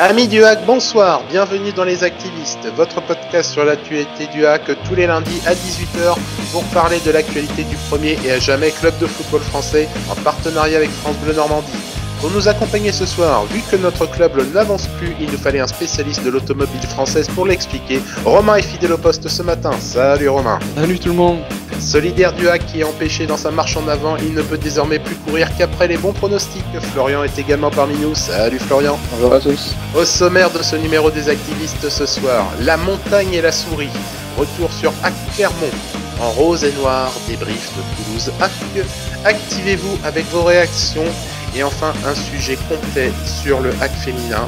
Amis du hack, bonsoir, bienvenue dans Les Activistes, votre podcast sur l'actualité du hack tous les lundis à 18h pour parler de l'actualité du premier et à jamais club de football français en partenariat avec France Bleu Normandie. Pour nous accompagner ce soir, vu que notre club n'avance plus, il nous fallait un spécialiste de l'automobile française pour l'expliquer. Romain est fidèle au poste ce matin. Salut Romain. Salut tout le monde. Solidaire du hack qui est empêché dans sa marche en avant, il ne peut désormais plus courir qu'après les bons pronostics. Florian est également parmi nous. Salut Florian. Bonjour à tous. Au sommaire de ce numéro des activistes ce soir, la montagne et la souris. Retour sur Hack Clermont. En rose et noir, débrief de Toulouse Hack. Activez-vous avec vos réactions. Et enfin, un sujet complet sur le hack féminin.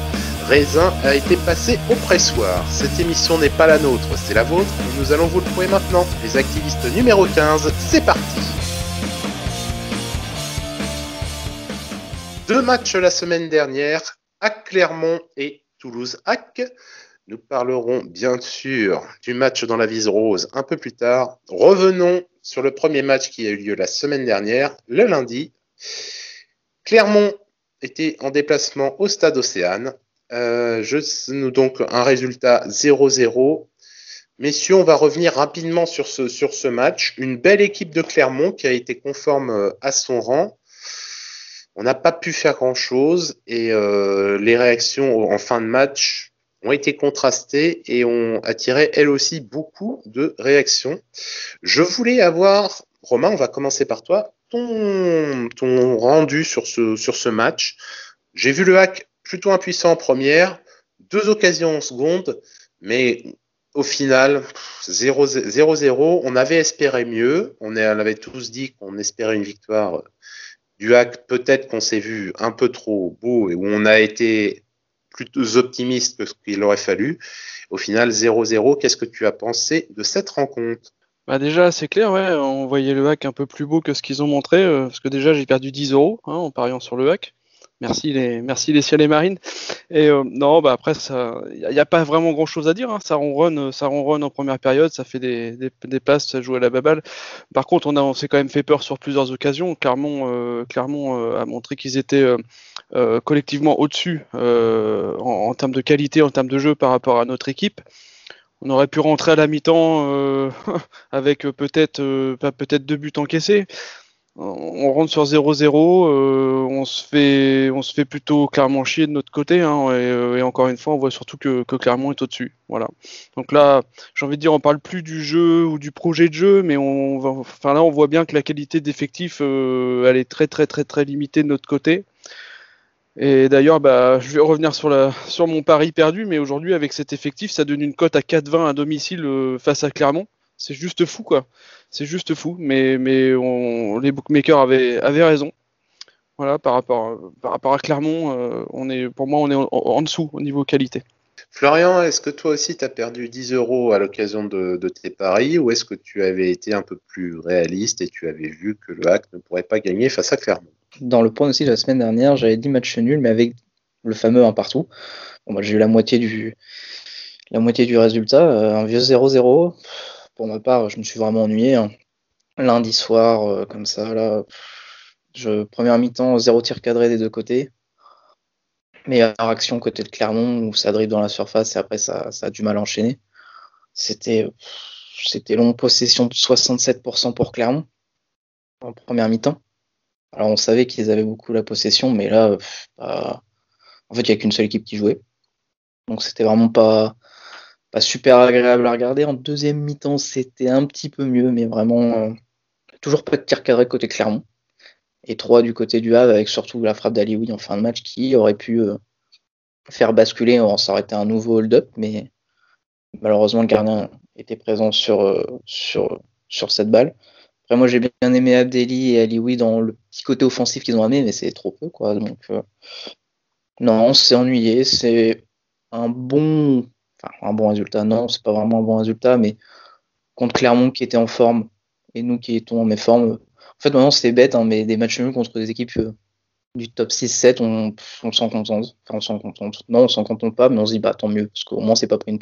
Raisin a été passé au pressoir. Cette émission n'est pas la nôtre, c'est la vôtre. Nous allons vous le prouver maintenant. Les activistes numéro 15, c'est parti. Deux matchs la semaine dernière, Hack Clermont et Toulouse Hack. Nous parlerons bien sûr du match dans la vise rose un peu plus tard. Revenons sur le premier match qui a eu lieu la semaine dernière, le lundi. Clermont était en déplacement au stade Océane. Euh, je, donc un résultat 0-0. Messieurs, on va revenir rapidement sur ce, sur ce match. Une belle équipe de Clermont qui a été conforme euh, à son rang. On n'a pas pu faire grand-chose et euh, les réactions en fin de match ont été contrastées et ont attiré elles aussi beaucoup de réactions. Je voulais avoir, Romain, on va commencer par toi, ton, ton rendu sur ce, sur ce match. J'ai vu le hack plutôt impuissant en première, deux occasions en seconde, mais au final, 0-0, on avait espéré mieux. On, avait tous dit qu'on espérait une victoire du hack. Peut-être qu'on s'est vu un peu trop beau et où on a été plutôt optimiste que ce qu'il aurait fallu. Au final, 0-0. Qu'est-ce que tu as pensé de cette rencontre? Bah déjà, c'est clair, ouais, on voyait le hack un peu plus beau que ce qu'ils ont montré, euh, parce que déjà j'ai perdu 10 euros hein, en pariant sur le hack. Merci les, merci les ciels et marines. Et euh, non, bah après, il n'y a, pas vraiment grand chose à dire. Hein. Ça ronronne, ça ronronne en première période, ça fait des, des, des passes, ça joue à la baballe. Par contre, on, a, on s'est quand même fait peur sur plusieurs occasions. Clermont, euh, euh, a montré qu'ils étaient euh, euh, collectivement au-dessus en, en, termes de qualité, en termes de jeu par rapport à notre équipe. On aurait pu rentrer à la mi-temps avec peut-être peut-être deux buts encaissés on rentre sur 0-0, euh, on se fait, plutôt clairement chier de notre côté, hein, et, et, encore une fois, on voit surtout que, que Clermont est au-dessus. Voilà. Donc là, j'ai envie de dire, on parle plus du jeu ou du projet de jeu, mais on, enfin là, on voit bien que la qualité d'effectif, euh, elle est très très très très limitée de notre côté. Et d'ailleurs, bah, je vais revenir sur, mon pari perdu, mais aujourd'hui, avec cet effectif, ça donne une cote à 4-20 à domicile euh, face à Clermont. C'est juste fou, quoi. C'est juste fou, mais, mais on, les bookmakers avaient, avaient raison. Voilà, par rapport, par rapport à Clermont, euh, on est, pour moi, on est en, en, dessous au niveau qualité. Florian, est-ce que toi aussi tu as perdu 10 euros à l'occasion de, de, tes paris ou est-ce que tu avais été un peu plus réaliste et tu avais vu que le hack ne pourrait pas gagner face à Clermont? Dans le point aussi de la semaine dernière, j'avais dit match nul, mais avec le fameux 1 partout. Bon, bah, j'ai eu la moitié du, la moitié du résultat, euh, un vieux 0-0 pour ma part, je me suis vraiment ennuyé. Hein. Lundi soir, euh, comme ça, là, je, première mi-temps, zéro tir cadré des deux côtés. Meilleure action côté de Clermont où ça drive dans la surface et après ça, a du mal à enchaîner. C'était, c'était long possession de 67% pour Clermont en première mi-temps. Alors on savait qu'ils avaient beaucoup la possession, mais là, bah, en fait, il n'y a qu'une seule équipe qui jouait. Donc c'était vraiment pas, pas super agréable à regarder. En deuxième mi-temps, c'était un petit peu mieux, mais vraiment euh, toujours pas de tir cadré côté Clermont. Et 3 du côté du Havre, avec surtout la frappe d'Alioui en fin de match qui aurait pu euh, faire basculer, on s'arrêter un nouveau hold-up, mais malheureusement le gardien était présent sur, euh, sur, sur cette balle. Après, moi j'ai bien aimé Abdelli et Alioui dans le petit côté offensif qu'ils ont amené, mais c'est trop peu, quoi. Donc, non, c'est ennuyé, c'est un bon enfin, un bon résultat, non, c'est pas vraiment un bon résultat, mais contre Clermont qui était en forme et nous qui étions en méforme. En fait, maintenant, c'est bête, hein, mais des matchs nuls contre des équipes euh, du top 6-7, on, on s'en contente. Enfin, on s'en contente. Non, on s'en contente pas, mais on se dit, bah tant mieux, parce qu'au moins, c'est pas pris une.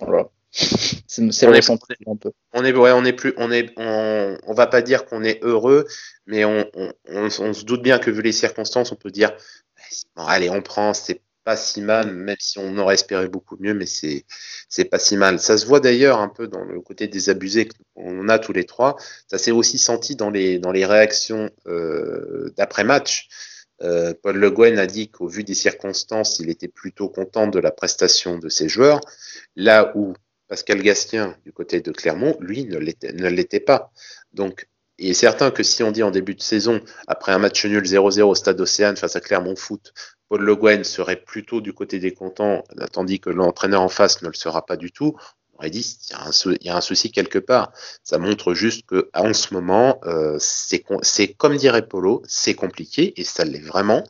Voilà. c'est le ressenti un peu. On est, ouais, on est plus, on est, on, on va pas dire qu'on est heureux, mais on, on, on, se doute bien que vu les circonstances, on peut dire, bon, allez, on prend, c'est pas si mal, même si on aurait espéré beaucoup mieux, mais c'est c'est pas si mal. Ça se voit d'ailleurs un peu dans le côté des abusés qu'on a tous les trois. Ça s'est aussi senti dans les dans les réactions euh, d'après match. Euh, Paul Le Guen a dit qu'au vu des circonstances, il était plutôt content de la prestation de ses joueurs, là où Pascal Gastien, du côté de Clermont, lui, ne l'était pas. Donc, il est certain que si on dit en début de saison, après un match nul 0-0 au stade Océane face à Clermont Foot, Paul Le Guen serait plutôt du côté des contents, tandis que l'entraîneur en face ne le sera pas du tout, on aurait dit il y, a un souci quelque part. Ça montre juste que en ce moment, euh, c'est comme dirait Polo, c'est compliqué et ça l'est vraiment.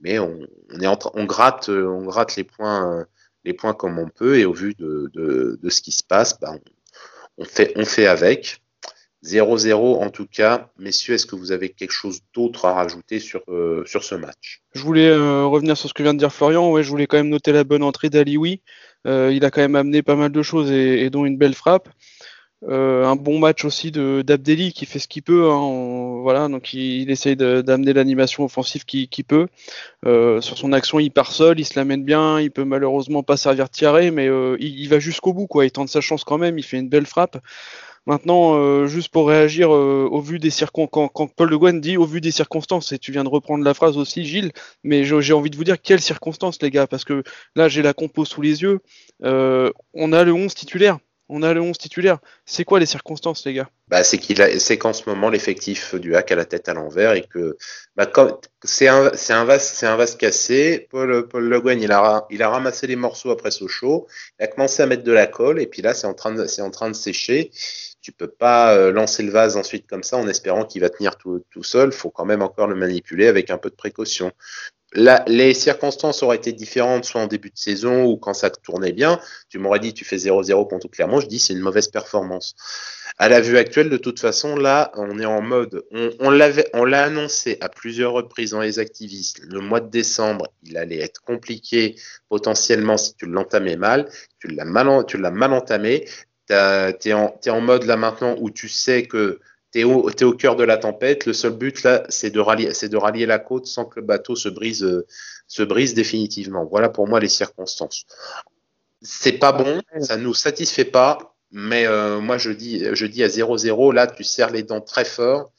Mais on, est on gratte, on gratte les points, les points comme on peut et au vu de, de, ce qui se passe, bah, on fait avec. 0-0 en tout cas. Messieurs, est-ce que vous avez quelque chose d'autre à rajouter sur, euh, sur ce match? Je voulais euh, revenir sur ce que vient de dire Florian. Ouais, je voulais quand même noter la bonne entrée d'Alioui. Euh, il a quand même amené pas mal de choses et, dont une belle frappe. un bon match aussi de d'Abdelli qui fait ce qu'il peut. Hein. voilà, donc il, essaye d'amener l'animation offensive qu'il peut. sur son action, il part seul, il se l'amène bien. Il peut malheureusement pas servir de tirer, mais il, il, va jusqu'au bout. Quoi. Il tente sa chance quand même. Il fait une belle frappe. Maintenant, euh, juste pour réagir euh, au vu des circonstances, quand, Paul Le Guen dit au vu des circonstances, et tu viens de reprendre la phrase aussi, Gilles, mais j'ai envie de vous dire quelles circonstances, les gars, parce que là, j'ai la compo sous les yeux. Euh, on a le 11 titulaire. On a le 11 titulaire. C'est quoi les circonstances, les gars? Bah, C'est qu'en ce moment, l'effectif du hack a la tête à l'envers et que bah, c'est un, vase, un vase cassé. Paul, Paul Le Guen, il a, ramassé les morceaux après Sochaux. Il a commencé à mettre de la colle et puis là, c'est en train de, sécher tu peux pas euh, lancer le vase ensuite comme ça en espérant qu'il va tenir tout, tout seul. faut quand même encore le manipuler avec un peu de précaution. Les circonstances auraient été différentes, soit en début de saison ou quand ça tournait bien. Tu m'aurais dit, tu fais 0-0 contre Clermont. Je dis, c'est une mauvaise performance. À la vue actuelle, de toute façon, là, on est en mode, on, l'avait, on l'a annoncé à plusieurs reprises dans les activistes. Le mois de décembre, il allait être compliqué potentiellement si tu l'entamais mal. Tu l'as mal, tu l'as mal entamé tu es, en mode là maintenant où tu sais que tu es, au cœur de la tempête. Le seul but là, c'est de, rallier, de rallier la côte sans que le bateau se brise, se brise définitivement. Voilà pour moi les circonstances. C'est pas bon, ça nous satisfait pas, mais euh, moi je dis, je dis à 0-0, là tu serres les dents très fort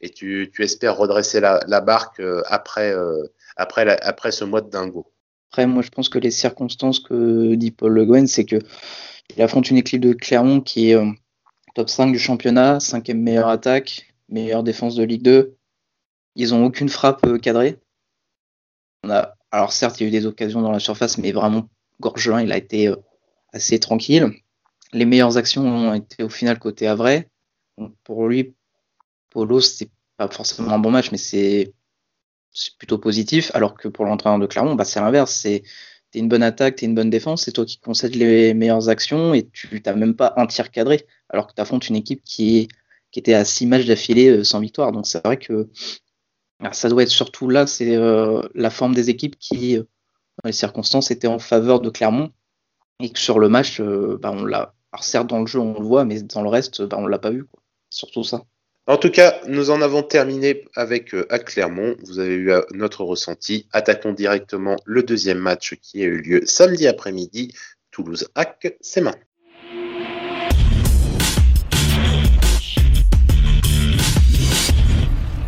et tu, tu espères redresser la, la barque euh, après, euh, après, après ce mois de dingo. Après, moi je pense que les circonstances que dit Paul Le Guen, c'est que il affronte une équipe de Clermont qui est euh, top 5 du championnat, cinquième meilleure attaque, meilleure défense de Ligue 2. Ils ont aucune frappe euh, cadrée. Alors certes, il y a eu des occasions dans la surface, mais vraiment, Gorgelin, il a été euh, assez tranquille. Les meilleures actions ont été au final côté Avray. pour lui, Polo, c'est pas forcément un bon match, mais c'est plutôt positif. Alors que pour l'entraîneur de Clermont, bah, c'est l'inverse. C'est t'es une bonne attaque, t'es une bonne défense, c'est toi qui concèdes les meilleures actions et tu n'as même pas un tir cadré, alors que tu affrontes une équipe qui, était à six matchs d'affilée euh, sans victoire. Donc c'est vrai que ça doit être surtout là, c'est euh, la forme des équipes qui, euh, dans les circonstances, était en faveur de Clermont et que sur le match, bah, on l'a. Alors certes dans le jeu on le voit, mais dans le reste, bah, on l'a pas vu. Surtout ça. En tout cas, nous en avons terminé avec à Clermont. Vous avez eu notre ressenti. Attaquons directement le deuxième match qui a eu lieu samedi après-midi. Toulouse-Hack, c'est main.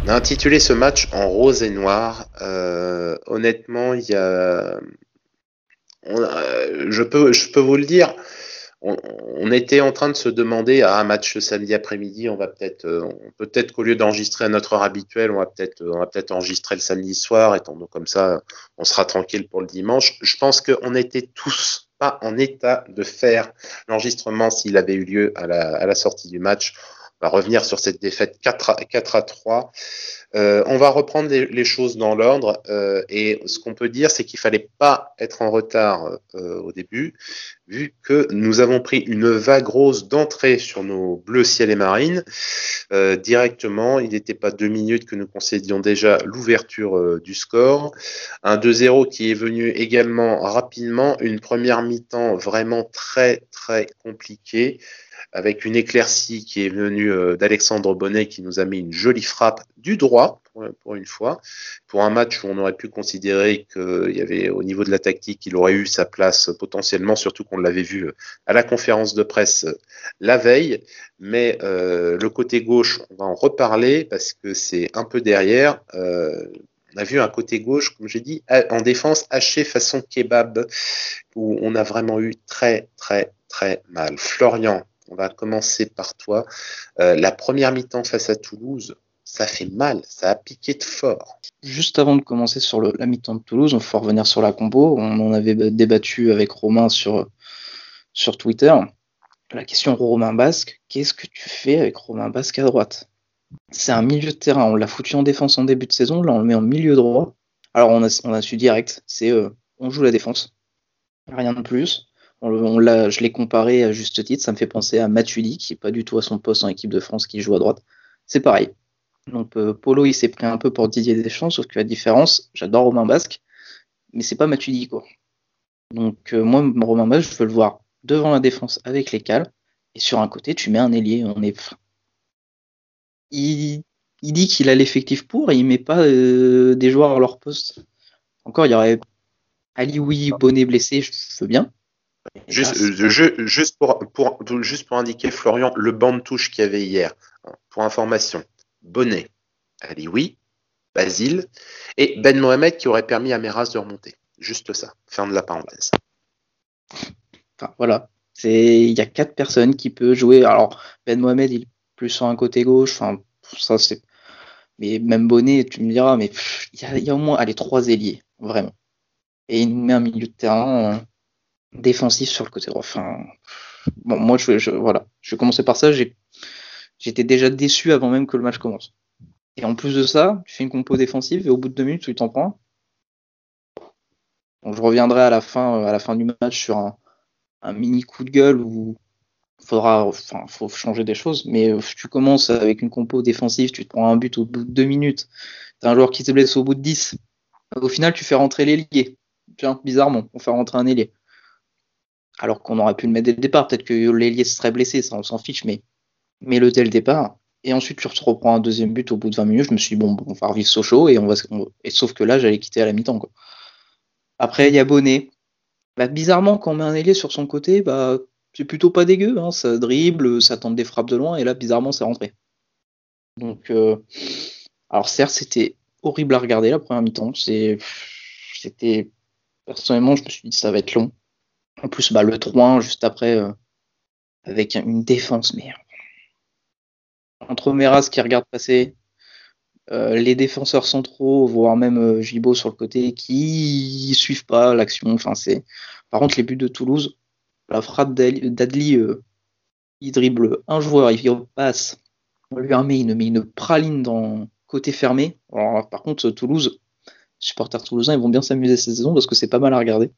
On a intitulé ce match en rose et noir. Euh, honnêtement, il y a, je peux, vous le dire on, était en train de se demander à un match samedi après-midi, on va peut-être, euh, peut-être qu'au lieu d'enregistrer à notre heure habituelle, on va peut-être, enregistrer le samedi soir, étant donc comme ça, on sera tranquille pour le dimanche. Je pense qu'on était tous pas en état de faire l'enregistrement s'il avait eu lieu à la sortie du match. On va revenir sur cette défaite 4 à, 4 à 3. Euh, on va reprendre les, choses dans l'ordre euh, et ce qu'on peut dire, c'est qu'il fallait pas être en retard euh, au début, vu que nous avons pris une vague rose d'entrée sur nos bleus ciel et marine directement. Il n'était pas deux minutes que nous concédions déjà l'ouverture du score, un 2-0 qui est venu également rapidement, une première mi-temps vraiment très très compliquée avec une éclaircie qui est venue euh, d'Alexandre Bonnet qui nous a mis une jolie frappe du droit pour, une fois, pour un match où on aurait pu considérer qu'il y avait au niveau de la tactique, il aurait eu sa place potentiellement, surtout qu'on l'avait vu à la conférence de presse la veille. Mais euh, le côté gauche, on va en reparler parce que c'est un peu derrière. Euh, on a vu un côté gauche, comme j'ai dit, en défense haché façon kebab, où on a vraiment eu très, très, très mal. Florian, on va commencer par toi. Euh, la première mi-temps face à Toulouse, ça fait mal, ça a piqué de fort. Juste avant de commencer sur la mi-temps de Toulouse, on faut revenir sur la combo. On en avait débattu avec Romain sur, Twitter. La question Romain Basque, qu'est-ce que tu fais avec Romain Basque à droite? C'est un milieu de terrain, on l'a foutu en défense en début de saison, là on le met en milieu droit. Alors on a, on a su direct, c'est euh, on joue la défense, rien de plus. Je l'ai comparé à juste titre, ça me fait penser à Matuidi, qui est pas du tout à son poste en équipe de France, qui joue à droite. C'est pareil. Donc euh, Polo, il s'est pris un peu pour Didier Deschamps, sauf que la différence, j'adore Romain Basque, mais c'est pas Matuidi, quoi. Donc euh, moi, Romain Basque, je veux le voir devant la défense avec les cales, et sur un côté, tu mets un ailier. On est... il, dit qu'il a l'effectif pour, et il met pas euh, des joueurs à leur poste. Encore, il y aurait Ali Oui, Bonnet blessé, je veux bien. Juste, euh, juste, pour, juste pour indiquer, Florian, le banc de touche qu'il y avait hier, hein, pour information, Bonnet, Ali oui, Basile et Ben Mohamed qui aurait permis à Meras de remonter. Juste ça, fin de la parenthèse. Enfin, voilà, il y a quatre personnes qui peuvent jouer. Alors Ben Mohamed, il est plus sur un côté gauche. Enfin, ça c'est. Mais même Bonnet, tu me diras, mais il y, a au moins allez, trois ailiers, vraiment. Et il nous met un milieu de terrain. Euh, défensif sur le côté droit. Moi, je, je, vais commencer par ça. J'étais déjà déçu avant même que le match commence. Et en plus de ça, tu fais une compo défensive et au bout de deux minutes, tu t'en prends. Donc, je reviendrai à la fin, fin du match sur un, mini coup de gueule où il faudra, faut changer des choses. Mais euh, tu commences avec une compo défensive, tu te prends un but au bout de deux minutes. T'as un joueur qui se blesse au bout de 10. Au final, tu fais rentrer l'ailier. Tiens, bizarrement, on fait rentrer un ailier alors qu'on aurait pu le mettre dès le départ. Peut-être que l'ailier serait blessé, ça on s'en fiche, mais, mais le dès le départ. Et ensuite, tu reprends un deuxième but au bout de 20 minutes. Je me suis dit, bon, on va revivre Sochaux et on va. Et sauf que là, j'allais quitter à la mi-temps. Après, il y a Bonnet. Bah, bizarrement, quand on met un ailier sur son côté, bah, c'est plutôt pas dégueu. Hein. Ça dribble, ça tente des frappes de loin, et là, bizarrement, c'est rentré. Donc, euh, alors certes, c'était horrible à regarder la première mi-temps. C'était. Personnellement, je me suis dit, ça va être long. En plus, bah, le 3 juste après, euh, avec une défense, mais entre Meras qui regarde passer, euh, les défenseurs centraux, voire même euh, Gibo sur le côté, qui suivent pas l'action. Enfin. Par contre, les buts de Toulouse, la frappe d'Adli, il dribble un joueur, il passe, on lui met une, met une praline dans côté fermé. Par contre, Toulouse, supporters toulousains, ils vont bien s'amuser cette saison parce que c'est pas mal à regarder.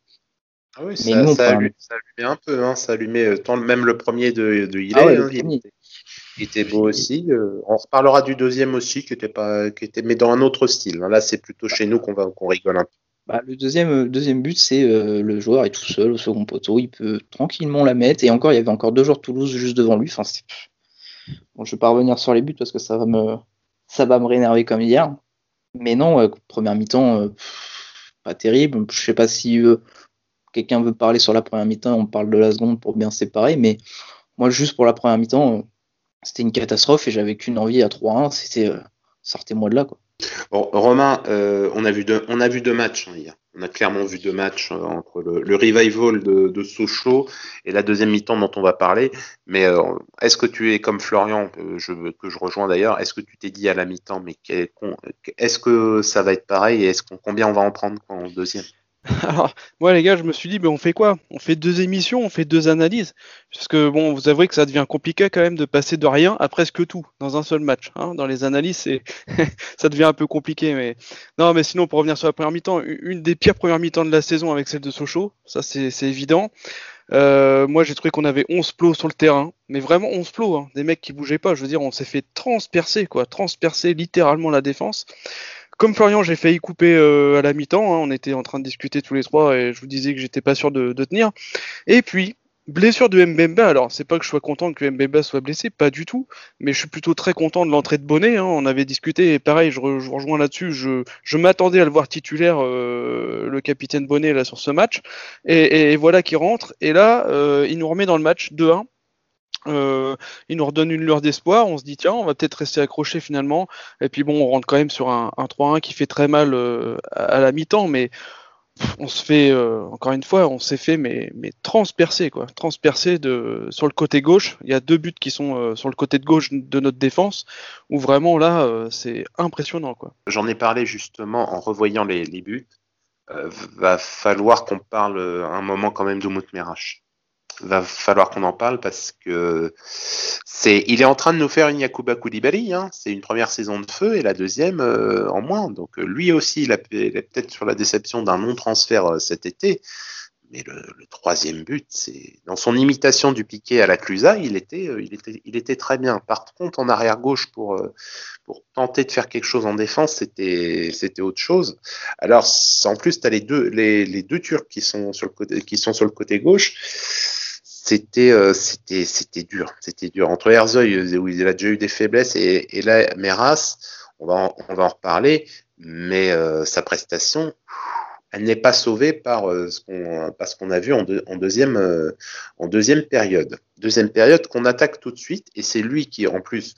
Ah oui, ça, ça, allume, un peu, hein, ça allumait euh, tant, même le premier de, de ah hein, il, était, beau aussi. Euh, on reparlera du deuxième aussi, qui était pas, qui était, mais dans un autre style. Hein. Là, c'est plutôt chez nous qu'on va, qu'on rigole un peu. Bah, le deuxième, euh, deuxième but, c'est le joueur est tout seul au second poteau, il peut tranquillement la mettre. Et encore, il y avait encore deux joueurs de Toulouse juste devant lui. Enfin, bon, je vais pas revenir sur les buts parce que ça va me, ça va me réénerver comme hier. Mais non, première mi-temps, pas terrible. Je sais pas si quelqu'un veut parler sur la première mi-temps, on parle de la seconde pour bien séparer. Mais moi, juste pour la première mi-temps, euh, c'était une catastrophe et j'avais qu'une envie à 3-1, c'était euh, sortez-moi de là. Romain, euh, on, a vu deux, matchs hein, hier. On a clairement vu deux matchs entre le, revival de, Sochaux et la deuxième mi-temps dont on va parler. Mais est-ce que tu es comme Florian, que je rejoins d'ailleurs, est-ce que tu t'es dit à la mi-temps, mais est-ce que ça va être pareil et est-ce qu'on, combien on va en prendre en deuxième? Alors, moi, les gars, je me suis dit, on fait quoi? On fait deux émissions, on fait deux analyses. Parce que, bon, vous avouez que ça devient compliqué quand même de passer de rien à presque tout dans un seul match. Hein. Dans les analyses, ça devient un peu compliqué. Mais non, mais sinon, pour revenir sur la première mi-temps, une des pires premières mi-temps de la saison avec celle de Sochaux, ça c'est évident. Euh, moi, j'ai trouvé qu'on avait 11 plots sur le terrain, mais vraiment 11 plots, hein. des mecs qui bougeaient pas. Je veux dire, on s'est fait transpercer, quoi, transpercer littéralement la défense. Comme Florian, j'ai failli couper euh, à la mi-temps. Hein. on était en train de discuter tous les trois et je vous disais que j'étais pas sûr de, tenir. Et puis, Blessure de Mbemba, alors c'est pas que je sois content que Mbemba soit blessé, pas du tout, mais je suis plutôt très content de l'entrée de Bonnet. Hein. On avait discuté, et pareil, je, rejoins là-dessus, je, m'attendais à le voir titulaire, euh, le capitaine Bonnet, là, sur ce match, et, voilà qu'il rentre, et là, euh, il nous remet dans le match 2-1. Euh, il nous redonne une lueur d'espoir, on se dit tiens, on va peut-être rester accroché finalement, et puis bon, on rentre quand même sur un, 3-1 qui fait très mal à la mi-temps, mais on se fait euh, encore une fois, on s'est fait mais, mais transpercer quoi, transpercer de sur le côté gauche. Il y a deux buts qui sont euh, sur le côté de gauche de notre défense où vraiment là euh, c'est impressionnant quoi. J'en ai parlé justement en revoyant les, les buts. va falloir qu'on parle un moment quand même d'Oumout Merash va falloir qu'on en parle parce que c'est, il est en train de nous faire une Yakuba Koulibaly. Hein. C'est une première saison de feu et la deuxième euh, en moins. Donc euh, lui aussi, il, a, peut-être sur la déception d'un non-transfert euh, cet été. Mais le, troisième but, c'est dans son imitation du piqué à la Clusa, il était, il était, il était très bien. Par contre, en arrière gauche pour pour tenter de faire quelque chose en défense, c'était c'était autre chose. Alors en plus, tu as les deux les, les deux Turcs qui sont sur le côté qui sont sur le côté gauche c'était euh, c'était dur. C'était dur. Entre Herzog où il a déjà eu des faiblesses et, et là Meras on va en, on reparler mais euh, sa prestation elle n'est pas sauvée par euh, ce qu'on parce a vu en, en deuxième en deuxième période. Deuxième période qu'on attaque tout de suite et c'est lui qui en plus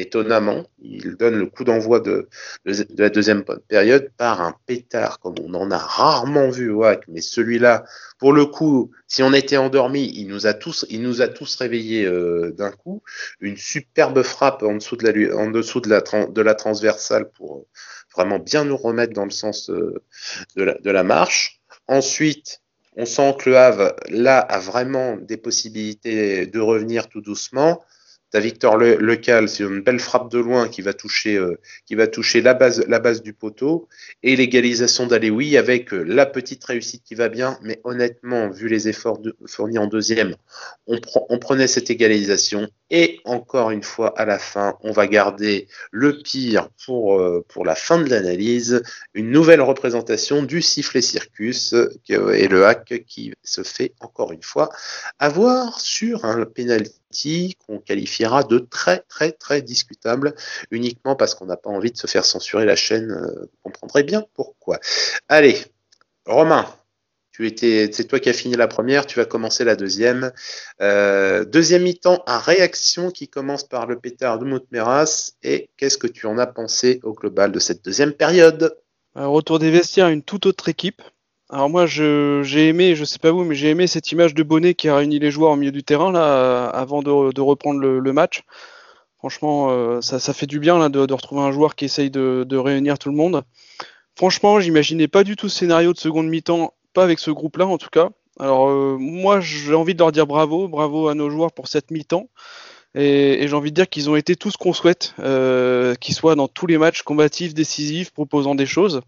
étonnamment, il donne le coup d'envoi de, la deuxième période par un pétard, comme on en a rarement vu au mais celui-là, pour le coup, si on était endormi, il nous a tous, réveillés euh, d'un coup. Une superbe frappe en dessous de la, transversale pour vraiment bien nous remettre dans le sens euh, de, la, de la marche. Ensuite, on sent que le Havre, là, a vraiment des possibilités de revenir tout doucement. T'as Victor Le, Lecal, c'est une belle frappe de loin qui va toucher, euh, qui va toucher la base, la base du poteau et l'égalisation d'Alewi avec euh, la petite réussite qui va bien. Mais honnêtement, vu les efforts fournis en deuxième, on, on, prenait cette égalisation et encore une fois à la fin, on va garder le pire pour, euh, pour la fin de l'analyse, une nouvelle représentation du sifflet circus et le hack qui se fait encore une fois avoir sur un penalty qu'on qualifiera de très très très discutable uniquement parce qu'on n'a pas envie de se faire censurer la chaîne. Euh, vous comprendrez bien pourquoi. Allez, Romain, tu étais, c'est toi qui as fini la première, tu vas commencer la deuxième. Euh, deuxième mi-temps à réaction qui commence par le pétard de Moutmeras. Et qu'est-ce que tu en as pensé au global de cette deuxième période? Retour des vestiaires, une toute autre équipe. Alors moi, j'ai aimé, je sais pas vous, mais j'ai aimé cette image de Bonnet qui a réuni les joueurs au milieu du terrain là, avant de, reprendre le, match. Franchement, euh, ça, fait du bien là, de, retrouver un joueur qui essaye de, réunir tout le monde. Franchement, j'imaginais pas du tout ce scénario de seconde mi-temps, pas avec ce groupe-là en tout cas. Alors euh, moi, j'ai envie de leur dire bravo, bravo à nos joueurs pour cette mi-temps. Et, j'ai envie de dire qu'ils ont été tout ce qu'on souhaite, euh, qu'ils soient dans tous les matchs combatifs, décisifs, proposant des choses.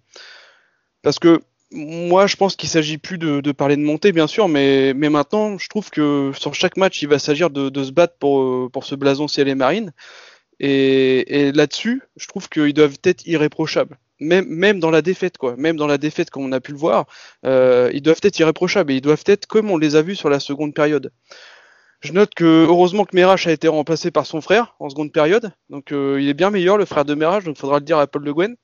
Parce que moi, je pense qu'il s'agit plus de, parler de montée, bien sûr, mais, maintenant, je trouve que sur chaque match, il va s'agir de, se battre pour, pour ce blason ciel et marine. Et, là-dessus, je trouve qu'ils doivent être irréprochables. Même, dans la défaite, quoi. Même dans la défaite, comme on a pu le voir, euh, ils doivent être irréprochables et ils doivent être comme on les a vus sur la seconde période. Je note que heureusement que Merach a été remplacé par son frère en seconde période, donc euh, il est bien meilleur, le frère de Merach, donc il faudra le dire à Paul Le Guen.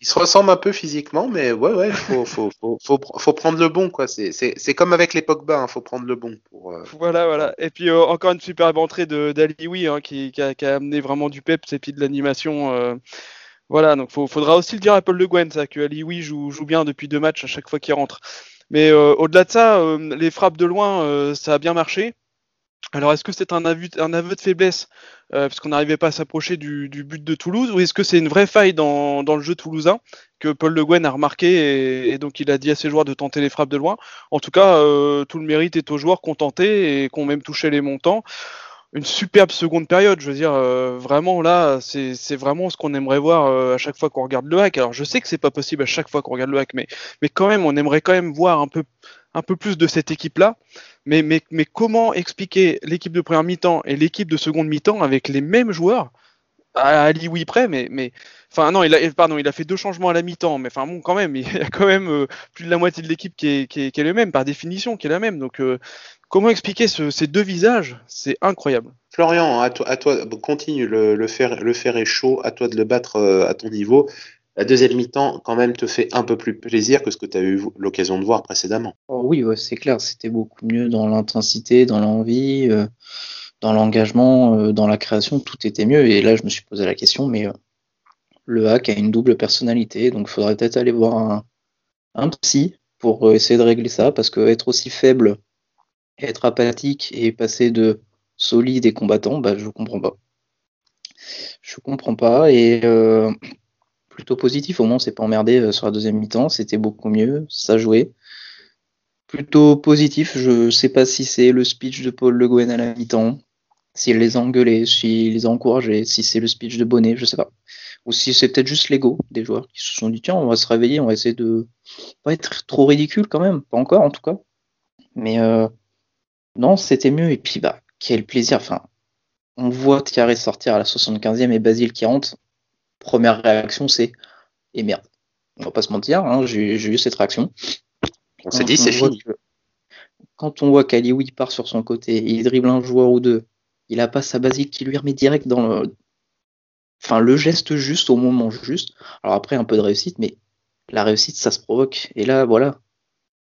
Il se ressemble un peu physiquement, mais ouais, ouais, faut, faut, faut, faut, prendre le bon, quoi. C'est comme avec les Pogba, hein, faut prendre le bon. Pour, euh, Voilà, voilà. Et puis euh, encore une superbe entrée d'Alioui, hein, qui, qui, a, amené vraiment du peps et puis de l'animation. Euh, voilà, donc il faudra aussi le dire à Paul Le Guen, ça, que joue bien depuis deux matchs à chaque fois qu'il rentre. Mais au-delà de ça, les frappes de loin, ça a bien marché. Alors, est-ce que c'est un aveu, de faiblesse euh, parce qu'on n'arrivait pas à s'approcher du, but de Toulouse ou est-ce que c'est une vraie faille dans, le jeu toulousain que Paul Le Guen a remarqué et, donc il a dit à ses joueurs de tenter les frappes de loin? En tout cas, euh, tout le mérite est aux joueurs qui ont tenté et qui ont même touché les montants. Une superbe seconde période, je veux dire, euh, vraiment là, c'est vraiment ce qu'on aimerait voir à chaque fois qu'on regarde le hack. Alors je sais que c'est pas possible à chaque fois qu'on regarde le hack, mais, mais quand même, on aimerait quand même voir un peu, un peu plus de cette équipe-là. Mais, mais, comment expliquer l'équipe de première mi-temps et l'équipe de seconde mi-temps avec les mêmes joueurs? À Ali oui près, mais, mais enfin non, il a, pardon, il a fait deux changements à la mi-temps, mais enfin bon, quand même, il y a quand même euh, plus de la moitié de l'équipe qui est, qui, est, le même, par définition, qui est la même. Donc, euh, comment expliquer ce, ces deux visages? C'est incroyable. Florian, à toi, à toi continue, le, le, fer, le fer est chaud, à toi de le battre euh, à ton niveau. La deuxième mi-temps, quand même, te fait un peu plus plaisir que ce que tu as eu l'occasion de voir précédemment. Oh oui, c'est clair, c'était beaucoup mieux dans l'intensité, dans l'envie. Euh dans l'engagement, euh, dans la création, tout était mieux. Et là, je me suis posé la question, mais euh, le hack a une double personnalité, donc il faudrait peut-être aller voir un, psy pour essayer de régler ça, parce que être aussi faible, être apathique et passer de solide et combattant, bah, je comprends pas. Je comprends pas et plutôt positif au moins, c'est pas emmerdé sur la deuxième mi-temps, c'était beaucoup mieux, ça jouait. Plutôt positif, je sais pas si c'est le speech de Paul Le Guen à la mi-temps, s'il les a engueulés, s'il les a encouragés, si c'est le speech de Bonnet, je sais pas. Ou si c'est peut-être juste l'ego des joueurs qui se sont dit tiens, on va se réveiller, on va essayer de pas être trop ridicule quand même, pas encore en tout cas. Mais euh, non, c'était mieux. Et puis bah, quel plaisir. Enfin, on voit Thierry sortir à la 75e et Basile qui rentre. Première réaction, c'est et merde. On va pas se mentir, hein, j'ai eu cette réaction. On s'est dit c'est fini. Que, quand on voit qu'Alioui part sur son côté, il dribble un joueur ou deux, il a pas sa basique qui lui remet direct dans le, enfin le geste juste au moment juste. Alors après un peu de réussite, mais la réussite ça se provoque. Et là voilà,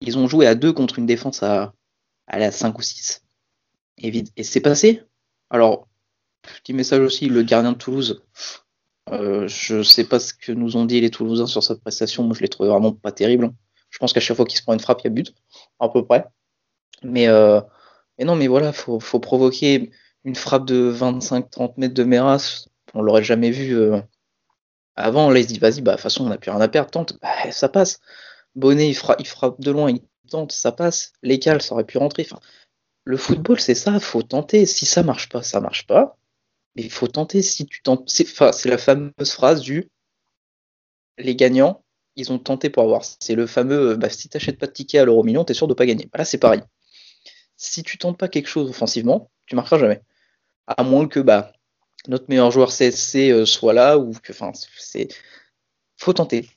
ils ont joué à deux contre une défense à, à la 5 ou 6. Et, et c'est passé. Alors petit message aussi, le gardien de Toulouse. Euh, je sais pas ce que nous ont dit les Toulousains sur cette prestation. Moi je l'ai trouvé vraiment pas terrible. Je pense qu'à chaque fois qu'il se prend une frappe, il y a but, à peu près. Mais, euh, non, mais voilà, faut, faut provoquer une frappe de 25-30 mètres de Meras, on l'aurait jamais vu euh, avant. Là, il se dit, vas-y, bah, de toute façon, on n'a plus rien à perdre, tente, bah, ça passe. Bonnet, il, frappe de loin, il tente, ça passe. Lécal, ça aurait pu rentrer. Le football, c'est ça, faut tenter. Si ça marche pas, ça marche pas. Mais il faut tenter si tu tentes. C'est la fameuse phrase du les gagnants, ils ont tenté pour avoir. C'est le fameux bah, si t'achètes pas de ticket à l'euro million, t'es sûr de pas gagner. Bah, là, c'est pareil. Si tu tentes pas quelque chose offensivement, tu marqueras jamais à moins que bah, notre meilleur joueur CSC euh, soit là ou que enfin c'est faut tenter.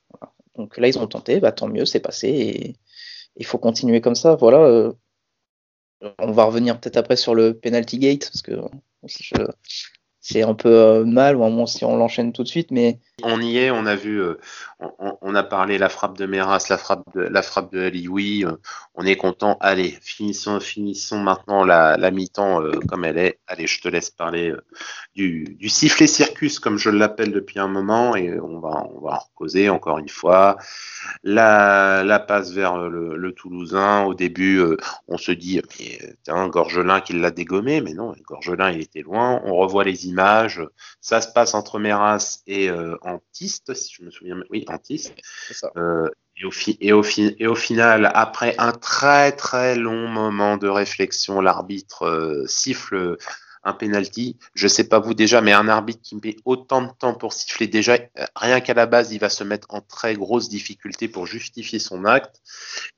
Donc là ils ont tenté, bah, tant mieux, c'est passé et il faut continuer comme ça. Voilà. Euh, on va revenir peut-être après sur le penalty gate parce que c'est un peu euh, mal, ou à moins si on l'enchaîne tout de suite, mais. On y est, on a vu, euh, on, a parlé la frappe de Meras, la frappe de, la frappe de Alioui, euh, on est content. Allez, finissons, finissons maintenant la, mi-temps comme elle est. Allez, je te laisse parler du, sifflet circus, comme je l'appelle depuis un moment, et on va, on va en causer encore une fois. La, passe vers le, Toulousain, au début, on se dit, un Gorgelin qui l'a dégommé, mais non, Gorgelin, il était loin. On revoit les images ça se passe entre Meras et euh, Antiste, si je me souviens. Oui, Antiste. Euh, et, au et, au et, au final, après un très très long moment de réflexion, l'arbitre euh, siffle un penalty. Je sais pas vous déjà, mais un arbitre qui met autant de temps pour siffler déjà, rien qu'à la base, il va se mettre en très grosse difficulté pour justifier son acte.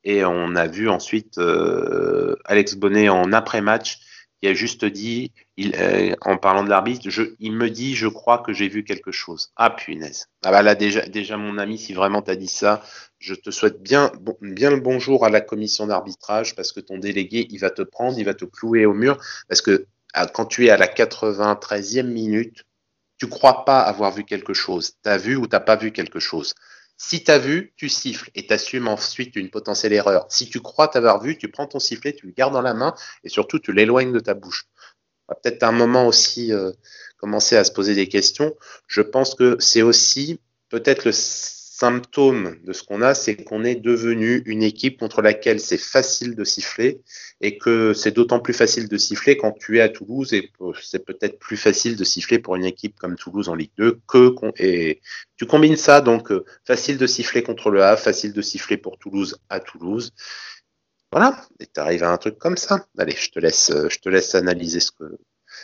Et on a vu ensuite euh, Alex Bonnet en après-match il a juste dit, euh, en parlant de l'arbitre, il me dit, je crois que j'ai vu quelque chose. Ah punaise. Ah bah là déjà, mon ami, si vraiment tu as dit ça, je te souhaite bien, le bonjour à la commission d'arbitrage parce que ton délégué, il va te prendre, il va te clouer au mur parce que à, quand tu es à la 93e minute, tu crois pas avoir vu quelque chose. Tu as vu ou t'as pas vu quelque chose. Si tu as vu, tu siffles et tu assumes ensuite une potentielle erreur. Si tu crois t'avoir vu, tu prends ton sifflet, tu le gardes dans la main et surtout tu l'éloignes de ta bouche. Peut-être un moment aussi euh, commencer à se poser des questions. Je pense que c'est aussi peut-être le symptôme de ce qu'on a, c'est qu'on est devenu une équipe contre laquelle c'est facile de siffler et que c'est d'autant plus facile de siffler quand tu es à Toulouse et c'est peut-être plus facile de siffler pour une équipe comme Toulouse en Ligue 2 que et tu combines ça donc euh, facile de siffler contre le Havre, facile de siffler pour Toulouse à Toulouse. Voilà, et tu arrives à un truc comme ça. Allez, je te laisse je te laisse analyser ce que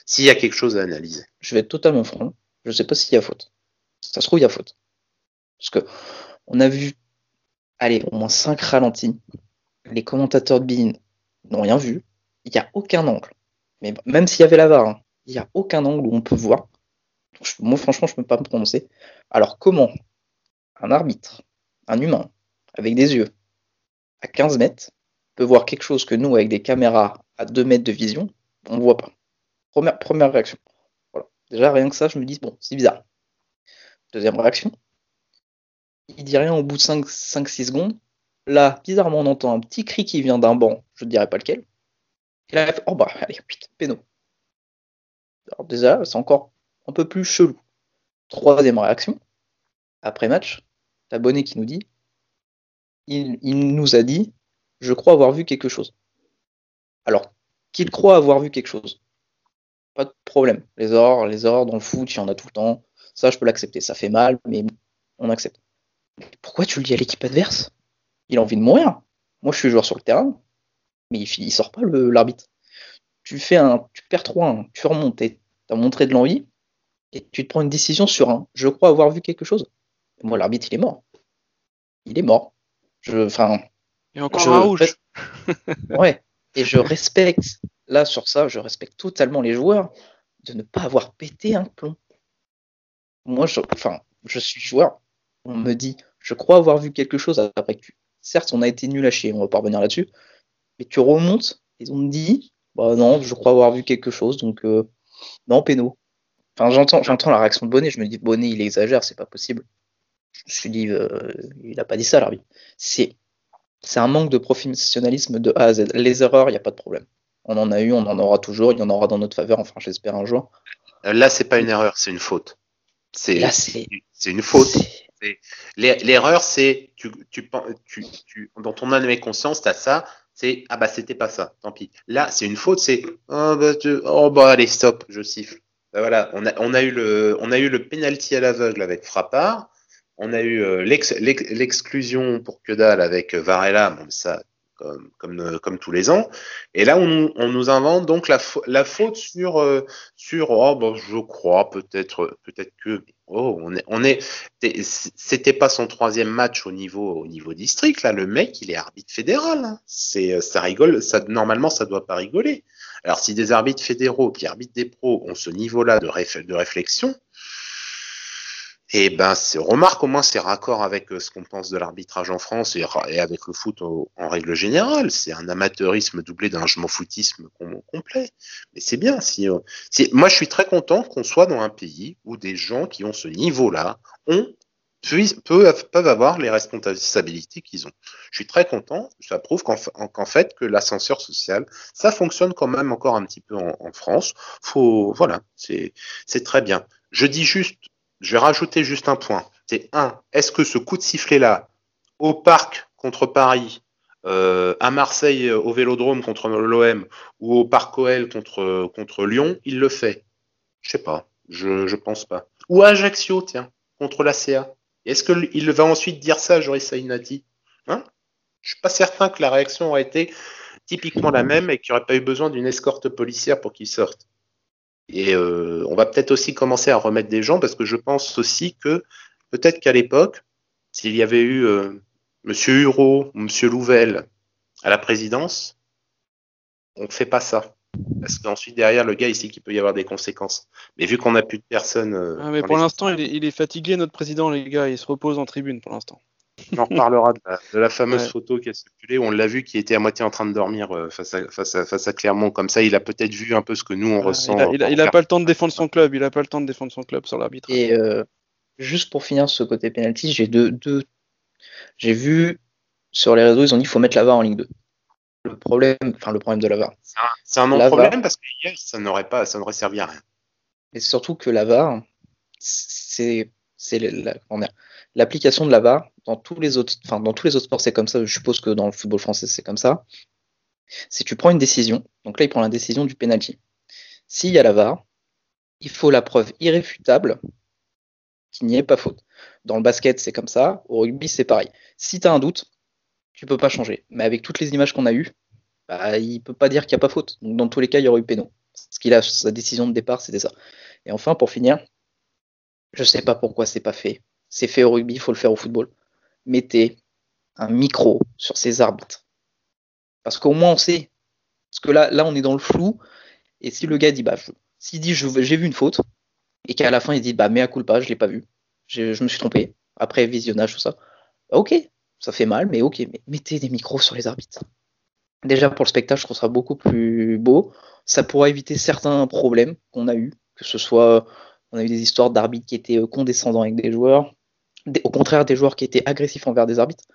s'il y a quelque chose à analyser. Je vais être totalement franc, je sais pas s'il y a faute. Ça se trouve il y a faute. Parce que on a vu, allez, au moins 5 ralentis. Les commentateurs de Bean n'ont rien vu. Il n'y a aucun angle. Mais même s'il y avait la VAR, hein, il n'y a aucun angle où on peut voir. moi, franchement, je ne peux pas me prononcer. Alors, comment un arbitre, un humain, avec des yeux, à 15 mètres, peut voir quelque chose que nous, avec des caméras à 2 mètres de vision, on ne voit pas? Première, première réaction. Voilà. Déjà, rien que ça, je me dis, bon, c'est bizarre. Deuxième réaction. Il dit rien au bout de 5-6 secondes. Là, bizarrement, on entend un petit cri qui vient d'un banc, je ne dirais pas lequel. Et là, oh bah, allez, putain, péno. Alors déjà, c'est encore un peu plus chelou. Troisième réaction, après match, l'abonné qui nous dit, il, nous a dit, je crois avoir vu quelque chose. Alors, qu'il croit avoir vu quelque chose, pas de problème. Les ors, les ors dans le foot, il y en a tout le temps. Ça, je peux l'accepter. Ça fait mal, mais on accepte. Pourquoi tu le dis à l'équipe adverse? Il a envie de mourir. Moi, je suis joueur sur le terrain, mais il, il sort pas l'arbitre. Tu fais un, tu perds 3-1, tu remontes, tu as montré de l'envie, et tu te prends une décision sur un. Je crois avoir vu quelque chose. Moi, l'arbitre, il est mort. Il est mort. Je, enfin. Et encore un rouge. ouais. Et je respecte, là, sur ça, je respecte totalement les joueurs de ne pas avoir pété un plomb. Moi, je, enfin, je suis joueur. On me dit, je crois avoir vu quelque chose après que Certes, on a été nul à chier, on va pas revenir là-dessus. Mais tu remontes et on dit, bah non, je crois avoir vu quelque chose, donc euh, non, péno. Enfin, j'entends, j'entends la réaction de Bonnet, je me dis, Bonnet, il exagère, c'est pas possible. Je me suis dit, euh, il a pas dit ça, l'arbitre. C'est, c'est un manque de professionnalisme de A à Z. Les erreurs, il n'y a pas de problème. On en a eu, on en aura toujours, il y en aura dans notre faveur, enfin, j'espère un jour. Là, c'est pas une erreur, c'est une faute. C'est, c'est une faute. L'erreur, c'est tu, tu, tu, tu, dans ton âme et conscience, tu as ça, c'est ah bah c'était pas ça, tant pis. Là, c'est une faute, c'est oh bah, oh bah allez stop, je siffle. Ben voilà, on a, on a eu le on a eu le penalty à l'aveugle avec Frappard, on a eu euh, l'exclusion pour que dalle avec Varela, bon ça comme, comme, euh, comme, tous les ans. Et là, on, nous invente donc la, faute sur, euh, sur oh, bon, je crois, peut-être peut-être que. Oh, on est, c'était pas son troisième match au niveau, au niveau district. Là, le mec, il est arbitre fédéral. Hein. C'est, ça rigole. Ça, normalement, ça doit pas rigoler. Alors, si des arbitres fédéraux qui arbitrent des pros ont ce niveau-là de réflexion, et ben, remarque au moins c'est raccord avec euh, ce qu'on pense de l'arbitrage en France et, avec le foot en règle générale. C'est un amateurisme doublé d'un je foutisme complet. Mais c'est bien. Si, euh, si, moi, je suis très content qu'on soit dans un pays où des gens qui ont ce niveau-là ont peuvent, peuvent avoir les responsabilités qu'ils ont. Je suis très content. Ça prouve qu'en fait que l'ascenseur social, ça fonctionne quand même encore un petit peu en, en France. Faut, voilà, c'est très bien. Je dis juste je vais rajouter juste un point. C'est un, est-ce que ce coup de sifflet-là, au parc contre Paris, euh, à Marseille au Vélodrome contre l'OM ou au Parc OL contre, contre Lyon, il le fait? Je sais pas, je, je pense pas. Ou à Ajaccio, tiens, contre la CA. Est-ce qu'il va ensuite dire ça Joris Sainati hein? Je suis pas certain que la réaction aurait été typiquement la même et qu'il n'y aurait pas eu besoin d'une escorte policière pour qu'il sorte. Et euh, on va peut-être aussi commencer à remettre des gens parce que je pense aussi que peut-être qu'à l'époque, s'il y avait eu euh, Monsieur Hureau ou Monsieur Louvel à la présidence, on ne fait pas ça. Parce qu'ensuite, derrière, le gars, il sait qu'il peut y avoir des conséquences. Mais vu qu'on n'a plus de personnes. Euh, ah, mais pour l'instant, il, il, est fatigué, notre président, les gars. Il se repose en tribune pour l'instant. On en reparlera de la, fameuse photo qui a circulé où on l'a vu qui était à moitié en train de dormir euh, face, à, face, à, face à Clermont. Comme ça, il a peut-être vu un peu ce que nous on ressent. Il a, il a, pas le temps de défendre son club. Il a pas le temps de défendre son club sur l'arbitre. Et euh, juste pour finir ce côté penalty, j'ai deux, deux... j'ai vu sur les réseaux ils ont dit qu'il faut mettre la VAR en ligne 2. Le problème, enfin le problème de la VAR. C'est un, non-problème parce que ça n'aurait pas, ça n'aurait servi à rien. Mais surtout que la VAR, c'est, c'est la, l'application de la VAR dans tous les autres, enfin dans tous les autres sports, c'est comme ça. Je suppose que dans le football français, c'est comme ça. Si tu prends une décision, donc là, il prend la décision du penalty. S'il y a la VAR, il faut la preuve irréfutable qu'il n'y ait pas faute. Dans le basket, c'est comme ça. Au rugby, c'est pareil. Si tu as un doute, tu peux pas changer. Mais avec toutes les images qu'on a eues, bah, il peut pas dire qu'il n'y a pas faute. Donc, dans tous les cas, il y aurait eu péno. Ce qu'il a, sa décision de départ, c'était ça. Et enfin, pour finir, je sais pas pourquoi c'est pas fait. C'est fait au rugby, il faut le faire au football. Mettez un micro sur ces arbitres. Parce qu'au moins on sait. Parce que là, on est dans le flou. Et si le gars dit, bah, s'il dit, j'ai vu une faute, et qu'à la fin il dit bah mea culpa, je l'ai pas vu, je, me suis trompé. Après visionnage tout ça, Bah, ok, ça fait mal, mais ok, mais mettez des micros sur les arbitres. Déjà pour le spectacle, je trouve ça beaucoup plus beau. Ça pourra éviter certains problèmes qu'on a eu, que ce soit on a eu des histoires d'arbitres qui étaient euh, condescendants avec des joueurs, au contraire des joueurs qui étaient agressifs envers des arbitres.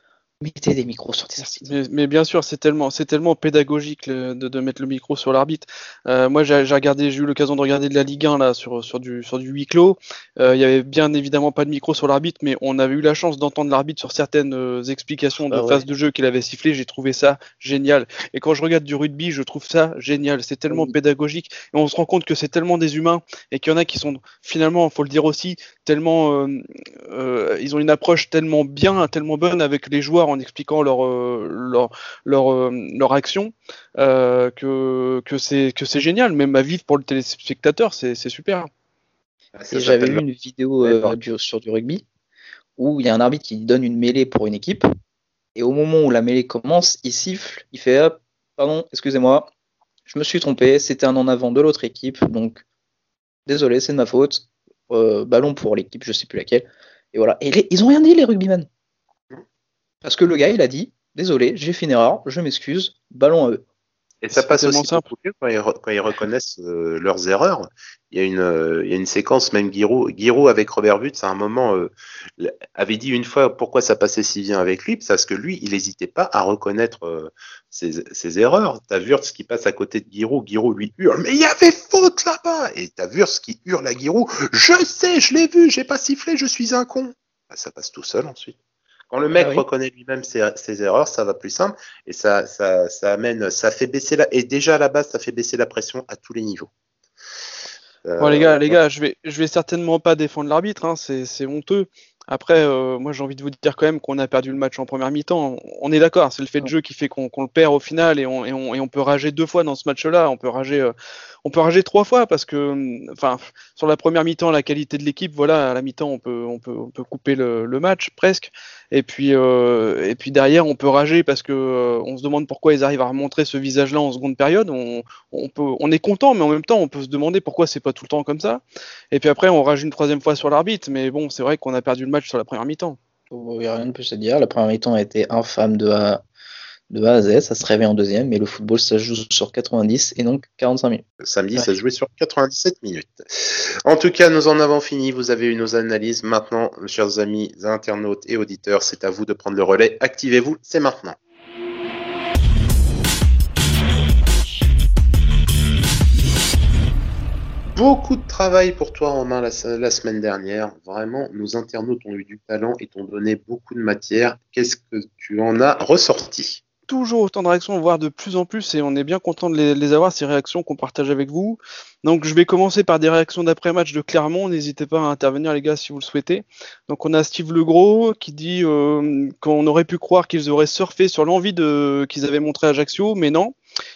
Mettez des micros sur des arbitres. Mais, mais bien sûr, c'est tellement, c'est tellement pédagogique le- de, de mettre le micro sur l'arbitre. Euh, moi, j'ai regardé, j'ai eu l'occasion de regarder de la Ligue 1 là sur, sur du sur du huis clos. Euh, Il y avait bien évidemment pas de micro sur l'arbitre, mais on avait eu la chance d'entendre l'arbitre sur certaines euh, explications de Ah ouais. phase de jeu qu'il avait sifflé. J'ai trouvé ça génial. Et quand je regarde du rugby, je trouve ça génial. C'est tellement Oui. pédagogique et on se rend compte que c'est tellement des humains et qu'il y en a qui sont finalement, faut le dire aussi, tellement, euh, euh, ils ont une approche tellement bien, tellement bonne avec les joueurs en expliquant leur euh, leur leur, euh, leur action euh, que que c'est que c'est génial. Même à vivre pour le téléspectateur, c'est c'est super. Ah, Et j'avais vu une vidéo euh, du- sur du rugby où il y a un arbitre qui donne une mêlée pour une équipe. Et au moment où la mêlée commence, il siffle, il fait hop, pardon, excusez-moi, je me suis trompé, c'était un en avant de l'autre équipe, donc désolé, c'est de ma faute. Euh, ballon pour l'équipe, je sais plus laquelle. Et voilà. Et les- ils ont rien dit, les rugbymen. Parce que le gars, il a dit, désolé, j'ai fait une erreur, je m'excuse, ballon à eux. Et ça passe tellement aussi simple. quand ils, re- quand ils reconnaissent euh, leurs erreurs. Il y a une, euh, il y a une séquence, même Giroud, Giroud avec Robert Wutz, à un moment, euh, avait dit une fois pourquoi ça passait si bien avec lui, parce que lui, il n'hésitait pas à reconnaître euh, ses, ses erreurs. T'as Wurtz qui passe à côté de Giroud, Giroud lui hurle, mais il y avait faute là-bas Et t'as Wurtz qui hurle à Giroud, je sais, je l'ai vu, j'ai pas sifflé, je suis un con. Bah, ça passe tout seul ensuite. Quand le mec Ah oui. reconnaît lui-même ses, ses erreurs, ça va plus simple et ça, ça, ça amène, ça fait baisser la, et déjà à la base, ça fait baisser la pression à tous les niveaux. Euh, Bon les gars, les gars, je vais, je vais certainement pas défendre l'arbitre, hein, c'est, honteux. Après, euh, moi j'ai envie de vous dire quand même qu'on a perdu le match en première mi-temps. On, est d'accord, c'est le fait de jeu qui fait qu'on, le perd au final et on, et, on, et on peut rager deux fois dans ce match-là. On peut rager, euh, on peut rager trois fois parce que, enfin, sur la première mi-temps, la qualité de l'équipe, voilà, à la mi-temps on peut, on peut, on peut couper le, le match presque. Et puis, euh, et puis derrière, on peut rager parce que euh, on se demande pourquoi ils arrivent à remontrer ce visage-là en seconde période. On, est content, mais en même temps, on peut se demander pourquoi c'est pas tout le temps comme ça. Et puis après, on rage une troisième fois sur l'arbitre, mais bon, c'est vrai qu'on a perdu le match sur la première mi-temps. Il n'y a rien de plus à dire. La première mi-temps a été infâme de A, de A à Z. Ça se réveille en deuxième. Mais le football, ça se joue sur 90 et donc 45 minutes. Samedi, Ouais. ça se jouait sur 97 minutes. En tout cas, nous en avons fini. Vous avez eu nos analyses. Maintenant, chers amis internautes et auditeurs, c'est à vous de prendre le relais. Activez-vous, c'est maintenant. Beaucoup de travail pour toi, Romain, la, la semaine dernière. Vraiment, nos internautes ont eu du talent et t'ont donné beaucoup de matière. Qu'est-ce que tu en as ressorti? Toujours autant de réactions, voire de plus en plus, et on est bien content de les, avoir, ces réactions qu'on partage avec vous. Donc je vais commencer par des réactions d'après-match de Clermont, n'hésitez pas à intervenir les gars si vous le souhaitez. Donc on a Steve Legros qui dit euh, qu'on aurait pu croire qu'ils auraient surfé sur l'envie de qu'ils avaient montré à Ajaccio, mais non.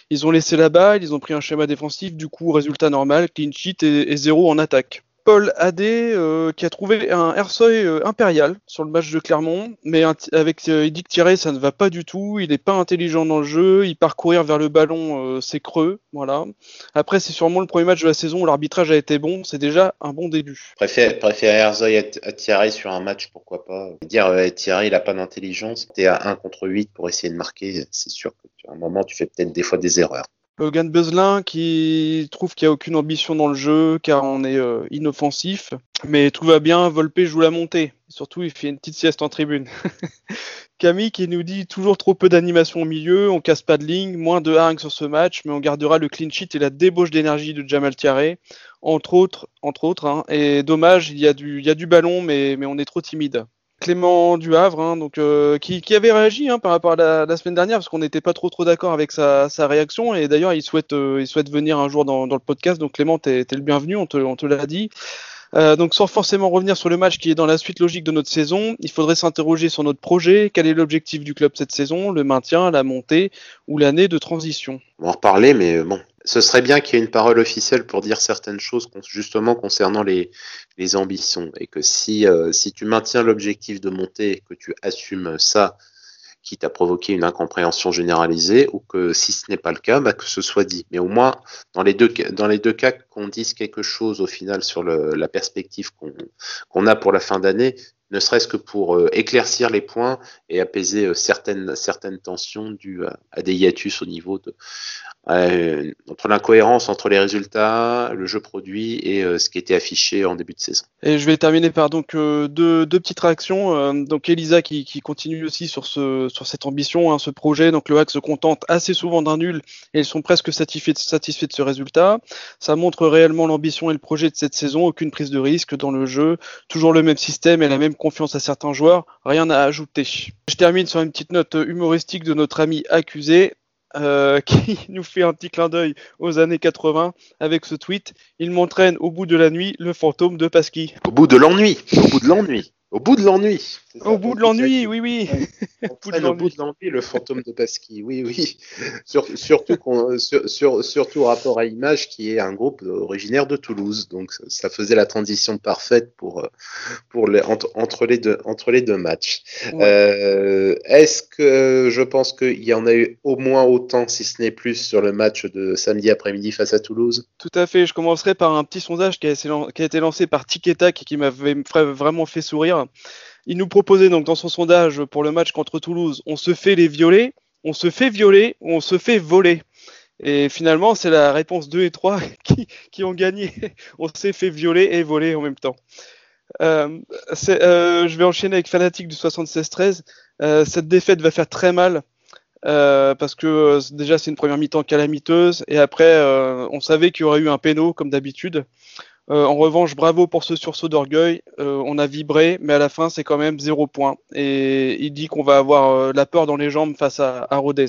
Ils ont laissé la balle, ils ont pris un schéma défensif, du coup résultat normal, clean sheet et, et zéro en attaque. Paul Adé euh, qui a trouvé un Ersoy euh, impérial sur le match de Clermont, mais avec euh, Edic Thierry ça ne va pas du tout, il n'est pas intelligent dans le jeu, il part courir vers le ballon, euh, c'est creux, voilà. Après c'est sûrement le premier match de la saison où l'arbitrage a été bon, c'est déjà un bon début. Préfère, préférer Herzog à, Thierry sur un match, pourquoi pas. Dire Thierry, il a pas d'intelligence. T'es à 1 contre 8 pour essayer de marquer. C'est sûr que à un moment, tu fais peut-être des fois des erreurs. Logan Beuzelin qui trouve qu'il n'y a aucune ambition dans le jeu car on est euh, inoffensif. Mais tout va bien, Volpe joue la montée. Surtout, il fait une petite sieste en tribune. Camille qui nous dit toujours trop peu d'animation au milieu, on casse pas de ligne, moins de hargne sur ce match, mais on gardera le clean sheet et la débauche d'énergie de Jamal Tiaré, entre autres. Entre autres hein. Et dommage, il y, a du, il y a du ballon, mais, mais on est trop timide. Clément du Havre, hein, donc, euh, qui, avait réagi hein, par rapport à la, semaine dernière, parce qu'on n'était pas trop trop d'accord avec sa, réaction, et d'ailleurs il souhaite, euh, il souhaite venir un jour dans, le podcast, donc Clément, t'es le bienvenu, on te, l'a dit. Euh, donc sans forcément revenir sur le match qui est dans la suite logique de notre saison, il faudrait s'interroger sur notre projet, quel est l'objectif du club cette saison, le maintien, la montée ou l'année de transition? On va en reparler, mais bon. Ce serait bien qu'il y ait une parole officielle pour dire certaines choses justement concernant les, ambitions. Et que si, euh, si tu maintiens l'objectif de monter que tu assumes ça quitte à provoquer une incompréhension généralisée, ou que si ce n'est pas le cas, bah, que ce soit dit. Mais au moins, dans les deux, dans les deux cas, qu'on dise quelque chose au final sur la perspective qu'on a pour la fin d'année, ne serait-ce que pour euh, éclaircir les points et apaiser euh, certaines, certaines tensions dues à, des hiatus au niveau de, euh, entre l'incohérence entre les résultats, le jeu produit et euh, ce qui était affiché en début de saison. Et je vais terminer par donc euh, deux, petites réactions. donc Elisa qui, continue aussi sur cette ambition, hein, ce projet. Donc le hack se contente assez souvent d'un nul et ils sont presque satisfaits, satisfaits de ce résultat. Ça montre réellement l'ambition et le projet de cette saison. Aucune prise de risque dans le jeu, toujours le même système et la même confiance à certains joueurs. Rien à ajouter. Je termine sur une petite note humoristique de notre ami accusé. Euh, qui nous fait un petit clin d'œil aux années 80 avec ce tweet. Il m'entraîne au bout de la nuit le fantôme de Pasqui. Au bout de l'ennui. Au bout de l'ennui. Au bout de l'ennui. Au bout de l'ennui, oui, oui. au bout de l'ennui, le fantôme de Pasqui, oui, oui. surtout, sur, sur, surtout rapport à Image, qui est un groupe originaire de Toulouse. Donc, ça faisait la transition parfaite pour, pour les, entre, les deux, entre les deux matchs. Euh, est-ce que je pense qu'il y en a eu au moins autant, si ce n'est plus, sur le match de samedi après-midi face à Toulouse? Tout à fait. Je commencerai par un petit sondage qui a, qui a été lancé par Tiketac et qui m'avait vraiment fait sourire. Il nous proposait donc dans son sondage pour le match contre Toulouse, on se fait les violer, on se fait violer on se fait voler. Et finalement, c'est la réponse 2 et 3 qui, ont gagné. on s'est fait violer et voler en même temps. Euh, euh, je vais enchaîner avec Fanatic du 76-13. Euh, cette défaite va faire très mal parce que déjà c'est une première mi-temps calamiteuse et après on savait qu'il y aurait eu un péno comme d'habitude. Euh, en revanche, bravo pour ce sursaut d'orgueil. Euh, on a vibré, mais à la fin, c'est quand même zéro point. Et il dit qu'on va avoir euh, la peur dans les jambes face à, à Rodez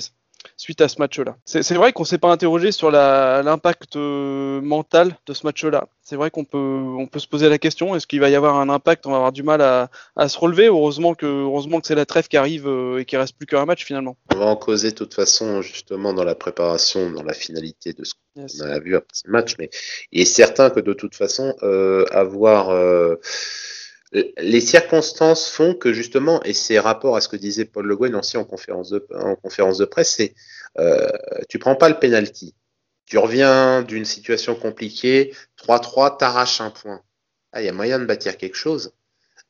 suite à ce match-là. C'est vrai qu'on s'est pas interrogé sur l'impact mental de ce match-là. C'est vrai qu'on peut, on peut se poser la question est-ce qu'il va y avoir un impact? On va avoir du mal à, à se relever. Heureusement que, heureusement que c'est la trêve qui arrive et qu'il reste plus qu'un match finalement. On va en causer de toute façon justement dans la préparation, dans la finalité de ce qu'on a vu après ce match. Mais il est certain que de toute façon, euh, avoir euh, les circonstances font que justement, et c'est rapport à ce que disait Paul Le Guen aussi en conférence de, presse, c'est euh, tu prends pas le penalty, tu reviens d'une situation compliquée, 3-3, t'arraches un point. Ah, il y a moyen de bâtir quelque chose.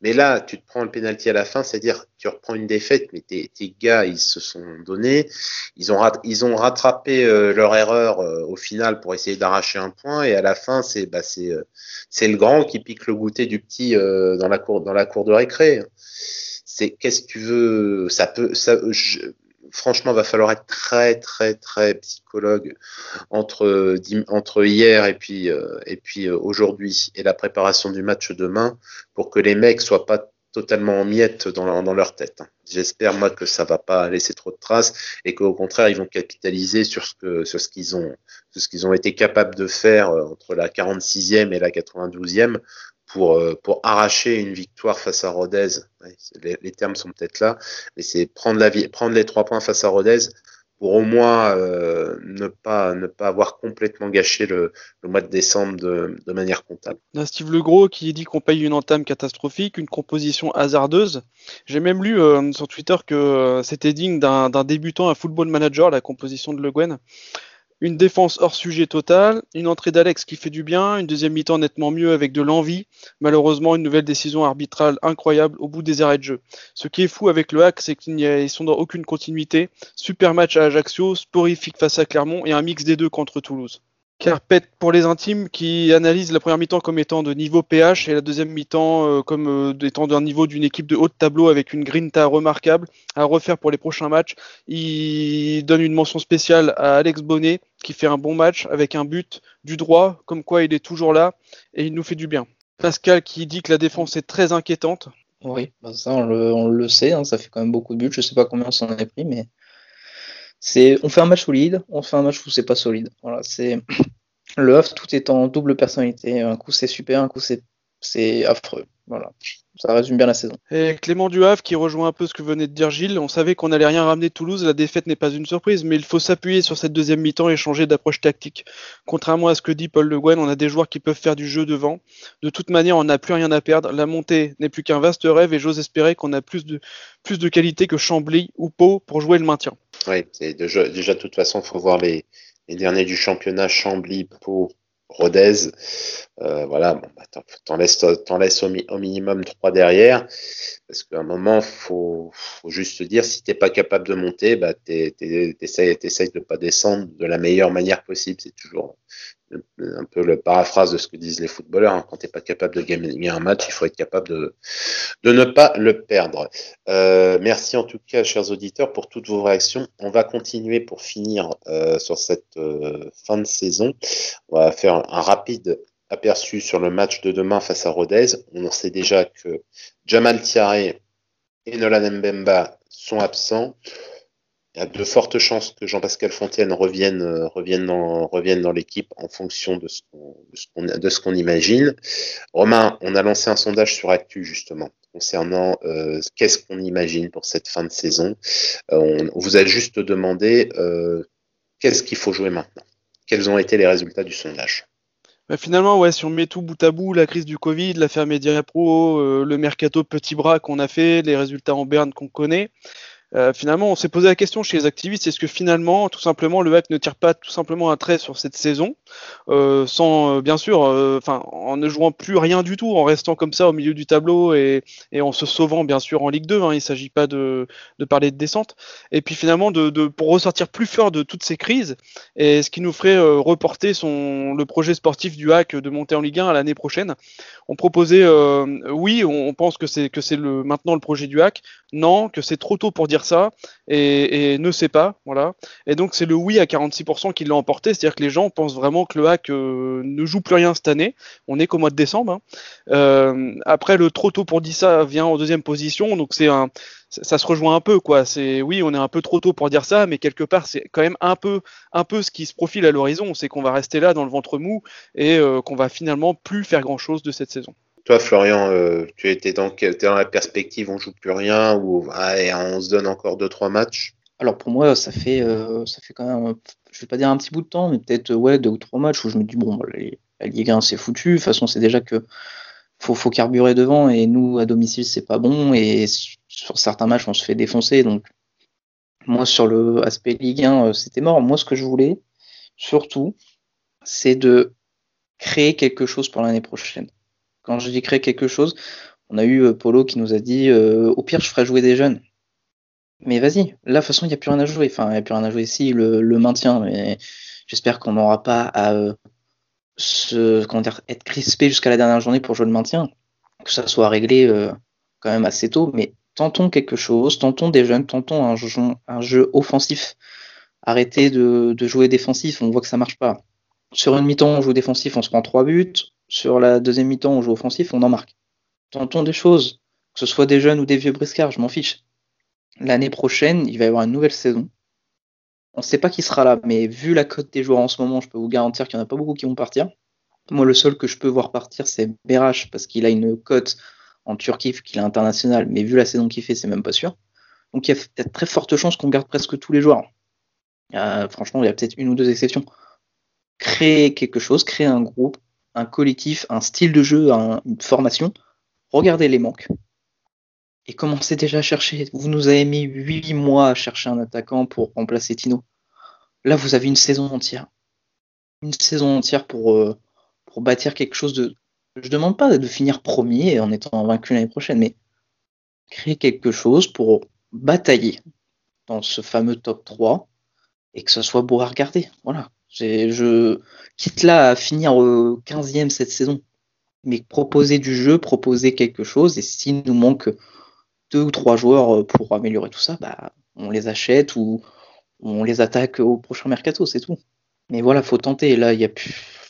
Mais là, tu te prends le penalty à la fin, c'est-à-dire tu reprends une défaite, mais tes, tes, gars, ils se sont donnés, ils ont, ils ont rattrapé euh, leur erreur euh, au final pour essayer d'arracher un point, et à la fin, c'est bah, c'est euh, le grand qui pique le goûter du petit euh, dans la cour dans la cour de récré. C'est qu'est-ce que tu veux Ça peut, ça, je, franchement, va falloir être très, très, très psychologue entre, hier et puis, euh, euh, aujourd'hui et la préparation du match demain pour que les mecs soient pas totalement en miettes dans, leur tête. J'espère moi que ça va pas laisser trop de traces et qu'au contraire ils vont capitaliser sur ce que sur ce qu'ils ont sur ce qu'ils ont été capables de faire euh, entre la 46e et la 92e pour, euh, pour arracher une victoire face à Rodez. Les, termes sont peut-être là, mais c'est prendre, les trois points face à Rodez pour au moins euh, ne, pas, avoir complètement gâché le, mois de décembre de, manière comptable. Steve Legros qui dit qu'on paye une entame catastrophique, une composition hasardeuse. J'ai même lu euh, sur Twitter que c'était digne d'un débutant à football manager, la composition de Le Guen. Une défense hors sujet total, une entrée d'Alex qui fait du bien, une deuxième mi-temps nettement mieux avec de l'envie. Malheureusement, une nouvelle décision arbitrale incroyable au bout des arrêts de jeu. Ce qui est fou avec le hack, c'est qu'ils sont dans aucune continuité. Super match à Ajaccio, sporifique face à Clermont et un mix des deux contre Toulouse. Carpet pour les intimes qui analyse la première mi-temps comme étant de niveau PH et la deuxième mi-temps euh, comme euh, étant d'un niveau d'une équipe de haut tableau avec une grinta remarquable à refaire pour les prochains matchs. Il donne une mention spéciale à Alex Bonnet qui fait un bon match avec un but du droit, comme quoi il est toujours là et il nous fait du bien. Pascal qui dit que la défense est très inquiétante. Oui, bah ça on le, sait, hein, ça fait quand même beaucoup de buts. Je sais pas combien on s'en a pris, mais on fait un match solide, on fait un match où c'est pas solide. Voilà, c'est le Havre, tout est en double personnalité. Un coup c'est super, un coup c'est affreux. Voilà. ça résume bien la saison. Et Clément Duhave qui rejoint un peu ce que venait de dire Gilles, on savait qu'on allait rien ramener de Toulouse, la défaite n'est pas une surprise, mais il faut s'appuyer sur cette deuxième mi-temps et changer d'approche tactique. Contrairement à ce que dit Paul Le Guen, on a des joueurs qui peuvent faire du jeu devant. De toute manière, on n'a plus rien à perdre. La montée n'est plus qu'un vaste rêve et j'ose espérer qu'on a plus de, plus de qualité que Chambly ou Pau pour jouer le maintien. Oui, déjà, de toute façon, il faut voir les, derniers du championnat, Chambly, Pau, Rodez. Euh, voilà, bon, bah, t'en laisses, laisses au, minimum trois derrière. Parce qu'à un moment, faut, faut juste dire, si t'es pas capable de monter, bah, t'essayes de pas descendre de la meilleure manière possible. C'est toujours un peu le paraphrase de ce que disent les footballeurs. Hein. Quand tu n'es pas capable de gagner un match, il faut être capable de, ne pas le perdre. Euh, merci en tout cas, chers auditeurs, pour toutes vos réactions. On va continuer pour finir euh, sur cette euh, fin de saison. On va faire un rapide aperçu sur le match de demain face à Rodez. On sait déjà que Jamal Thiaré et Nolan Mbemba sont absents il y a de fortes chances que Jean-Pascal Fontaine revienne, euh, dans, l'équipe en fonction de ce qu'on imagine. Romain, on a lancé un sondage sur Actu justement concernant euh, qu'est-ce qu'on imagine pour cette fin de saison. Euh, on, vous a juste demandé qu'est-ce qu'il faut jouer maintenant? Quels ont été les résultats du sondage? Bah, finalement, si on met tout bout à bout, la crise du Covid, l'affaire Media Pro, le mercato petit bras qu'on a fait, les résultats en berne qu'on connaît, euh, finalement, on s'est posé la question chez les activistes est-ce que finalement, tout simplement, le hack ne tire pas tout simplement un trait sur cette saison, euh, sans euh, bien sûr, en ne jouant plus rien du tout, en restant comme ça au milieu du tableau et, en se sauvant bien sûr en Ligue 2. Hein, il ne s'agit pas de, parler de descente. Et puis finalement, pour ressortir plus fort de toutes ces crises, et ce qui nous ferait reporter le projet sportif du hack de monter en Ligue 1 à l'année prochaine. On proposait, oui, on, pense que c'est maintenant le projet du hack. Non, que c'est trop tôt pour dire ça et, ne sait pas, voilà. Et donc c'est le oui à 46% qui l'a emporté, c'est-à-dire que les gens pensent vraiment que le hack euh, ne joue plus rien cette année. On est qu'au mois de décembre. Hein. Euh, après le trop tôt pour dire ça vient en deuxième position, donc c'est un, ça se rejoint un peu quoi. C'est oui, on est un peu trop tôt pour dire ça, mais quelque part c'est quand même un peu, un peu ce qui se profile à l'horizon, c'est qu'on va rester là dans le ventre mou et euh, qu'on va finalement plus faire grand chose de cette saison. Toi, Florian, euh, tu étais dans, la perspective, on joue plus rien ou on se donne encore deux trois matchs? Alors pour moi, ça fait, euh, quand même, je vais pas dire un petit bout de temps, mais peut-être ouais deux ou trois matchs où je me dis bon, la Ligue 1 c'est foutu. De toute façon, c'est déjà que faut, faut carburer devant et nous à domicile c'est pas bon et sur certains matchs on se fait défoncer. Donc moi sur le aspect Ligue 1 euh, c'était mort. Moi ce que je voulais surtout c'est de créer quelque chose pour l'année prochaine quand je dis créer quelque chose, on a eu euh, Polo qui nous a dit euh, au pire, je ferai jouer des jeunes. Mais vas-y, là, de toute façon, il n'y a plus rien à jouer. Enfin, il n'y a plus rien à jouer ici, le, maintien. Mais j'espère qu'on n'aura pas à euh, se, comment dire, être crispé jusqu'à la dernière journée pour jouer le maintien. Que ça soit réglé quand même assez tôt. Mais tentons quelque chose, tentons des jeunes, tentons un jeu, offensif. Arrêtez de, jouer défensif, on voit que ça marche pas. Sur une mi-temps, on joue défensif, on se prend trois buts sur la deuxième mi-temps, on joue offensif, on en marque. Tentons des choses, que ce soit des jeunes ou des vieux briscards, je m'en fiche. L'année prochaine, il va y avoir une nouvelle saison. On ne sait pas qui sera là, mais vu la cote des joueurs en ce moment, je peux vous garantir qu'il n'y en a pas beaucoup qui vont partir. Moi, le seul que je peux voir partir, c'est Berash, parce qu'il a une cote en Turquie, qu'il est international, mais vu la saison qu'il fait, c'est même pas sûr. Donc il y a très forte chance qu'on garde presque tous les joueurs. Euh, franchement, il y a peut-être une ou deux exceptions. Créer quelque chose, créer un groupe, un collectif, un style de jeu, une formation, regardez les manques et commencez déjà à chercher. Vous nous avez mis 8 mois à chercher un attaquant pour remplacer Tino. Là, vous avez une saison entière. Une saison entière pour, euh, pour bâtir quelque chose de. Je demande pas de finir premier en étant vaincu l'année prochaine, mais créer quelque chose pour batailler dans ce fameux top 3 et que ce soit beau à regarder. Voilà. Je quitte là à finir au 15e cette saison, mais proposer du jeu, proposer quelque chose, et s'il nous manque deux ou trois joueurs pour améliorer tout ça, bah, on les achète ou on les attaque au prochain mercato, c'est tout. Mais voilà, faut tenter. Là, il y a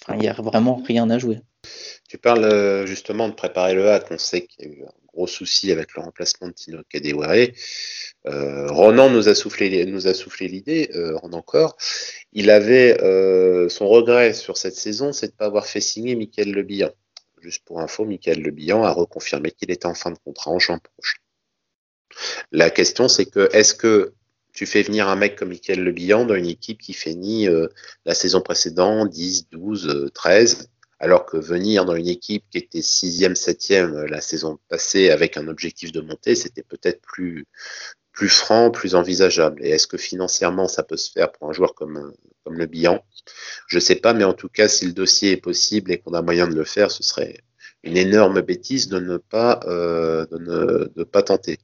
a vraiment rien à jouer. Tu parles euh, justement de préparer le hack. On sait qu'il y a eu un gros souci avec le remplacement de Tino Kadewere. Euh, Ronan nous a soufflé, nous a soufflé l'idée, euh, encore. Il avait euh, son regret sur cette saison, c'est de ne pas avoir fait signer Michael Le juste pour info, Michael Le Bihan a reconfirmé qu'il était en fin de contrat en juin prochain. La question, c'est que est-ce que tu fais venir un mec comme Michael Le Bihan dans une équipe qui finit euh, la saison précédente 10, 12, 13, alors que venir dans une équipe qui était 6e, 7e euh, la saison passée avec un objectif de montée, c'était peut-être plus, plus franc, plus envisageable. Et est-ce que financièrement ça peut se faire pour un joueur comme, comme le Bihan? Je sais pas, mais en tout cas, si le dossier est possible et qu'on a moyen de le faire, ce serait une énorme bêtise de ne pas euh, de, ne, de pas tenter.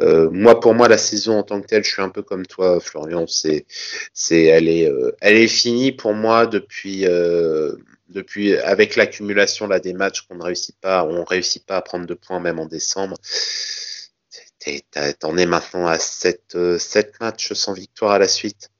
Euh, moi, pour moi, la saison en tant que telle, je suis un peu comme toi, Florian. C'est c'est elle est euh, elle est finie pour moi depuis euh, depuis avec l'accumulation là des matchs qu'on ne réussit pas, on réussit pas à prendre de points même en décembre. T'en es maintenant à 7, 7 euh, matchs sans victoire à la suite.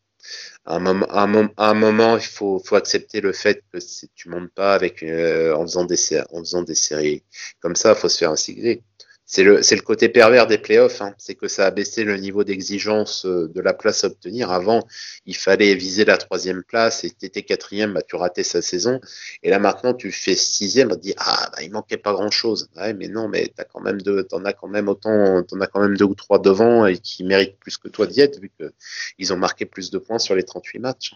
À un moment, il faut, accepter le fait que si tu montes pas avec euh, en faisant des séries comme ça, il faut se faire insigner c'est le, le côté pervers des playoffs, hein. c'est que ça a baissé le niveau d'exigence euh, de la place à obtenir. Avant, il fallait viser la troisième place et tu étais quatrième, bah, tu ratais sa saison. Et là maintenant, tu fais sixième, on te dit ah bah, il manquait pas grand chose. Ouais, mais non, mais t'as quand même deux, t'en as quand même autant, t'en as quand même deux ou trois devant et qui méritent plus que toi d'y être vu que ils ont marqué plus de points sur les 38 matchs.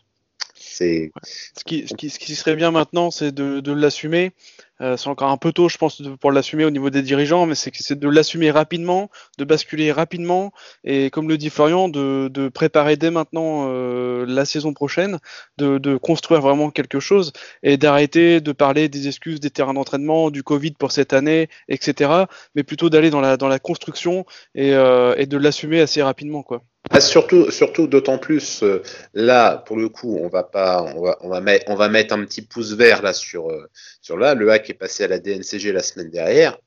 Ce qui, serait bien maintenant, c'est de, l'assumer. Euh, c'est encore un peu tôt, je pense, pour l'assumer au niveau des dirigeants, mais c'est de l'assumer rapidement, de basculer rapidement, et comme le dit Florian, de, préparer dès maintenant euh, la saison prochaine, de, construire vraiment quelque chose, et d'arrêter de parler des excuses des terrains d'entraînement, du Covid pour cette année, etc., mais plutôt d'aller dans la, dans la construction et, euh, et de l'assumer assez rapidement, quoi. Ah, surtout, surtout d'autant plus euh, là, pour le coup, on va pas, on va, on va mettre, on va mettre un petit pouce vert là sur, euh, sur là. Le hack est passé à la DNCG la semaine dernière.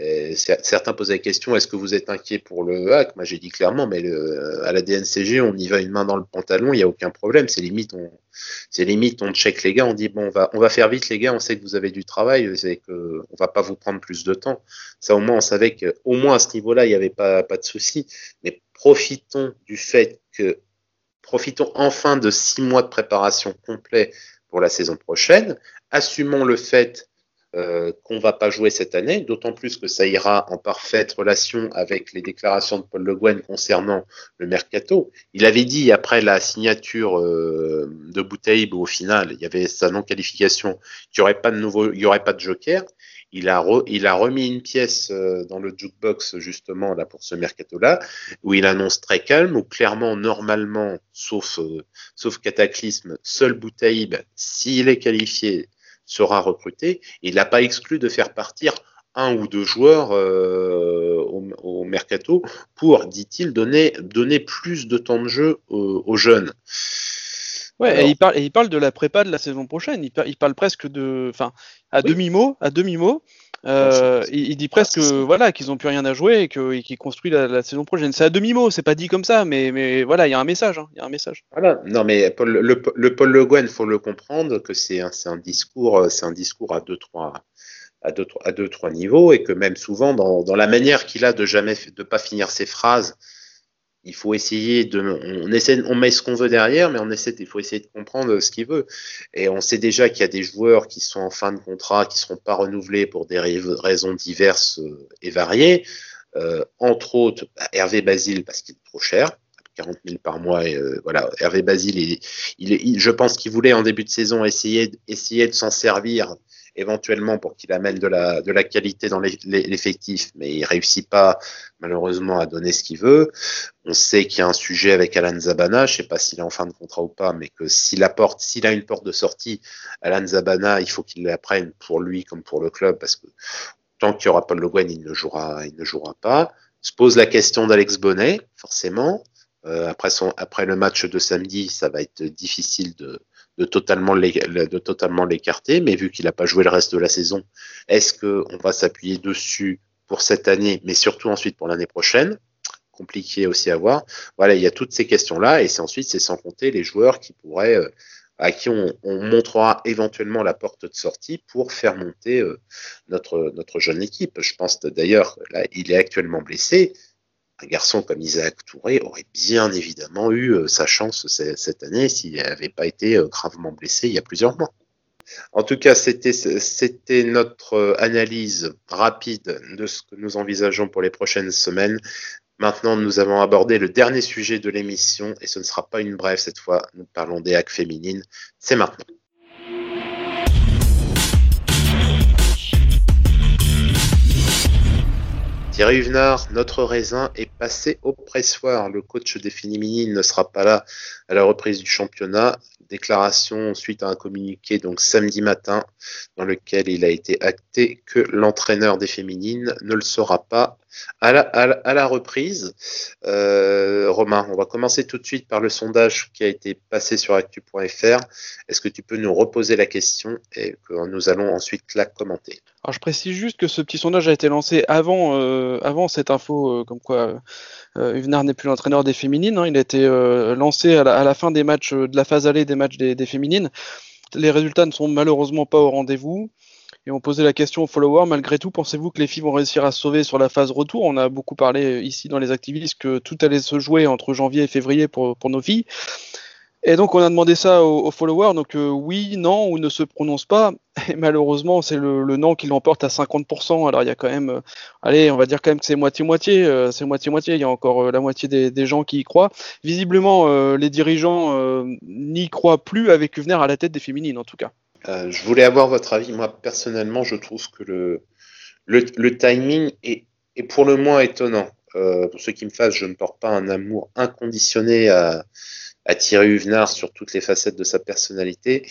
Et certains posaient la question est-ce que vous êtes inquiet pour le hack? Moi, j'ai dit clairement, mais le, à la DNCG, on y va une main dans le pantalon, il n'y a aucun problème. C'est limite, on, c'est limite, on check les gars, on dit bon, on va, on va faire vite les gars, on sait que vous avez du travail, c'est que on va pas vous prendre plus de temps. Ça, au moins, on savait qu'au moins à ce niveau-là, il n'y avait pas, pas de souci. Mais profitons du fait que, profitons enfin de six mois de préparation complet pour la saison prochaine. Assumons le fait euh, qu'on va pas jouer cette année, d'autant plus que ça ira en parfaite relation avec les déclarations de Paul Le Guen concernant le mercato. Il avait dit après la signature euh, de Boutaïb au final, il y avait sa non qualification, qu'il n'y aurait pas de nouveau, il y aurait pas de joker il a, remis une pièce euh, dans le jukebox justement là pour ce mercato-là, où il annonce très calme, où clairement, normalement, sauf, sauf cataclysme, seul Boutaïb, s'il est qualifié, sera recruté. Il n'a pas exclu de faire partir un ou deux joueurs euh, au, mercato pour, dit-il, donner, donner plus de temps de jeu aux, jeunes. Ouais, et il parle, et il parle de la prépa de la saison prochaine. Il, il parle presque de, enfin, à demi mot, à demi mot. Euh, il, dit presque voilà qu'ils ont plus rien à jouer et qu'il construit la, saison prochaine. C'est à demi mot, c'est pas dit comme ça, mais, mais voilà, il y a un message. Hein, il y a un message. Voilà. Non, mais Paul, le, le, Paul Le Guen, faut le comprendre que c'est un, un discours, c'est un discours à deux trois à deux, à deux trois niveaux et que même souvent dans, dans la manière qu'il a de jamais de pas finir ses phrases il faut essayer de, on essaie, on met ce qu'on veut derrière, mais on essaie, il faut essayer de comprendre ce qu'il veut. Et on sait déjà qu'il y a des joueurs qui sont en fin de contrat, qui seront pas renouvelés pour des raisons diverses euh, et variées. Euh, entre autres, bah, Hervé Basile parce qu'il est trop cher. 40 000 par mois. Euh, voilà, Hervé Basile, il, il, je pense qu'il voulait en début de saison essayer, essayer de s'en servir éventuellement pour qu'il amène de la, de la qualité dans l'effectif, mais il réussit pas malheureusement à donner ce qu'il veut. On sait qu'il y a un sujet avec Alan Zabana, je sais pas s'il est en fin de contrat ou pas, mais que s'il a une porte de sortie, Alan Zabana, il faut qu'il la prenne pour lui comme pour le club, parce que tant qu'il y aura Paul Le Guen, il ne jouera, il ne jouera pas. Se pose la question d'Alex Bonnet, forcément. Euh, après, son, après le match de samedi, ça va être difficile de, de totalement l'écarter, mais vu qu'il n'a pas joué le reste de la saison, est-ce qu'on va s'appuyer dessus pour cette année, mais surtout ensuite pour l'année prochaine? Compliqué aussi à voir. Voilà, il y a toutes ces questions-là, et c'est ensuite c'est sans compter les joueurs qui pourraient euh, à qui on, on, montrera éventuellement la porte de sortie pour faire monter euh, notre notre jeune équipe. Je pense d'ailleurs là, il est actuellement blessé un garçon comme Isaac Touré aurait bien évidemment eu euh, sa chance cette année s'il n'avait pas été euh, gravement blessé il y a plusieurs mois. En tout cas, c'était notre analyse rapide de ce que nous envisageons pour les prochaines semaines. Maintenant, nous avons abordé le dernier sujet de l'émission et ce ne sera pas une brève cette fois. Nous parlons des hacks féminines. C'est maintenant. Thierry Huvenard, notre raisin est passé au pressoir. Le coach des féminines ne sera pas là à la reprise du championnat. Déclaration suite à un communiqué donc samedi matin dans lequel il a été acté que l'entraîneur des féminines ne le sera pas à la, reprise. Euh, Romain, on va commencer tout de suite par le sondage qui a été passé sur actu.fr. Est-ce que tu peux nous reposer la question et que nous allons ensuite la commenter? Alors je précise juste que ce petit sondage a été lancé avant, euh, avant cette info, euh, comme quoi euh, n'est plus l'entraîneur des féminines. Hein. il a été euh, lancé à la, fin des matchs de la phase allée des matchs des, des féminines. Les résultats ne sont malheureusement pas au rendez-vous. Et on posait la question aux followers, malgré tout, pensez-vous que les filles vont réussir à se sauver sur la phase retour? On a beaucoup parlé ici dans les activistes que tout allait se jouer entre janvier et février pour, pour nos filles. Et donc on a demandé ça aux, followers, donc euh, oui, non ou ne se prononce pas. Et malheureusement, c'est le, non qui l'emporte à 50%. Alors il y a quand même, euh, allez, on va dire quand même que c'est moitié-moitié, euh, c'est moitié-moitié. Il y a encore la moitié des, gens qui y croient. Visiblement, les dirigeants n'y croient plus avec Uvener à la tête des féminines, en tout cas. Je voulais avoir votre avis. Moi, personnellement, je trouve que le, le, timing est, est, pour le moins étonnant. Pour ceux qui me fassent, je ne porte pas un amour inconditionné à, à Thierry Huvenard sur toutes les facettes de sa personnalité.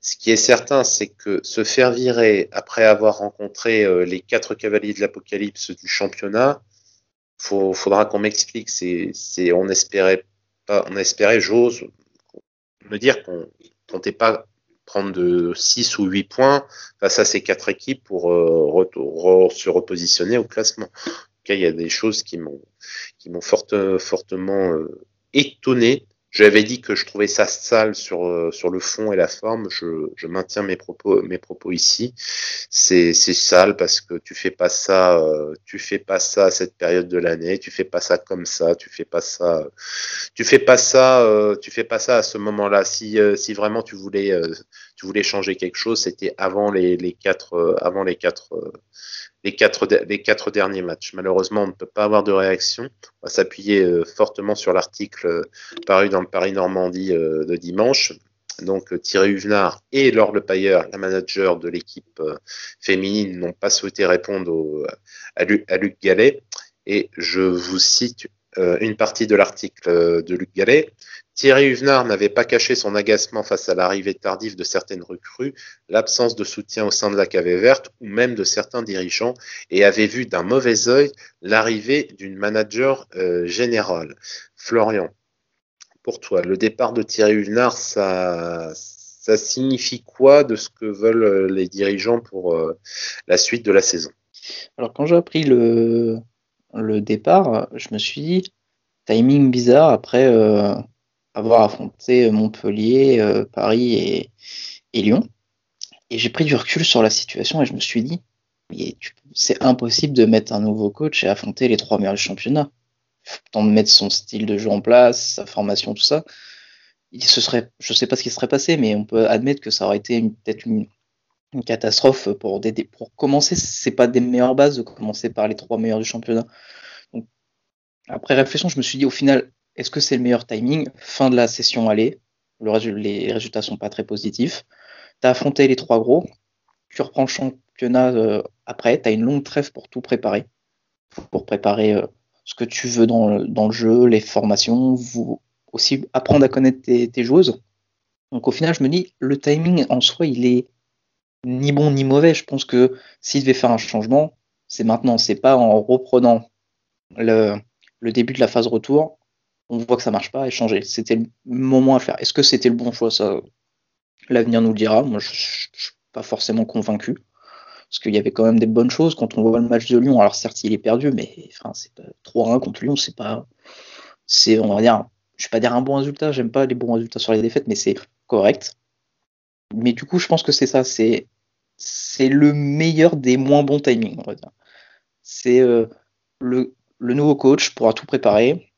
Ce qui est certain, c'est que se faire virer après avoir rencontré euh, les quatre cavaliers de l'Apocalypse du championnat, faut, faudra qu'on m'explique. On espérait on espérait, j'ose me dire qu'on comptait pas prendre de 6 ou 8 points face à ces quatre équipes pour euh, se repositionner au classement. Il y a des choses qui m'ont qui m'ont fortement euh, étonné j'avais dit que je trouvais ça sale sur, euh, sur le fond et la forme. Je, je maintiens mes propos, mes propos ici. C'est, sale parce que tu fais pas ça, euh, tu fais pas ça à cette période de l'année. Tu fais pas ça comme ça. Tu fais pas ça, tu fais pas ça, euh, tu fais pas ça à ce moment-là. Si, si vraiment tu voulais, tu voulais changer quelque chose, c'était avant les, les quatre, avant les quatre les quatre, derniers matchs. Malheureusement, on ne peut pas avoir de réaction. On va s'appuyer euh, fortement sur l'article euh, paru dans le Paris-Normandie euh, de dimanche. Donc Thierry Huvenard et Laure Lepayeur, la manager de l'équipe féminine, n'ont pas souhaité répondre à, Luc Gallet. Et je vous cite une partie de l'article de Luc Gallet. Thierry Huvenard n'avait pas caché son agacement face à l'arrivée tardive de certaines recrues, l'absence de soutien au sein de la cave verte ou même de certains dirigeants et avait vu d'un mauvais œil l'arrivée d'une manager euh, générale. Florian, pour toi, le départ de Thierry Huvenard, ça, signifie quoi de ce que veulent euh, les dirigeants pour euh, la suite de la saison? Alors quand j'ai appris le, le départ, je me suis dit, timing bizarre après avoir affronté Montpellier, euh, Paris et, Lyon. Et j'ai pris du recul sur la situation et je me suis dit, c'est impossible de mettre un nouveau coach et affronter les trois meilleurs du championnat. De mettre son style de jeu en place, sa formation, tout ça. Il se serait, je ne sais pas ce qui serait passé, mais on peut admettre que ça aurait été peut-être une, catastrophe pour, des, pour commencer. C'est pas des meilleures bases de commencer par les trois meilleurs du championnat. après réflexion, je me suis dit au final, est-ce que c'est le meilleur timing? Fin de la session aller, les résultats sont pas très positifs. Tu as affronté les trois gros, tu reprends le championnat euh, après, tu as une longue trêve pour tout préparer, pour préparer euh, ce que tu veux dans, le jeu, les formations, vous aussi apprendre à connaître tes, joueuses. Donc au final, je me dis, le timing en soi, il est ni bon ni mauvais. Je pense que s'il devait faire un changement, c'est maintenant, c'est pas en reprenant le, début de la phase retour on voit que ça marche pas et changer. C'était le moment à faire. Est-ce que c'était le bon choix? Ça, l'avenir nous le dira. Moi, je, suis pas forcément convaincu parce qu'il y avait quand même des bonnes choses quand on voit le match de Lyon. Alors certes, il est perdu, mais enfin, c'est 3-1 contre Lyon, c'est pas, c'est, on va dire, je vais pas dire un bon résultat. J'aime pas les bons résultats sur les défaites, mais c'est correct. Mais du coup, je pense que c'est ça. C'est, c'est le meilleur des moins bons timings, on va dire. C'est euh, le, nouveau coach pourra tout préparer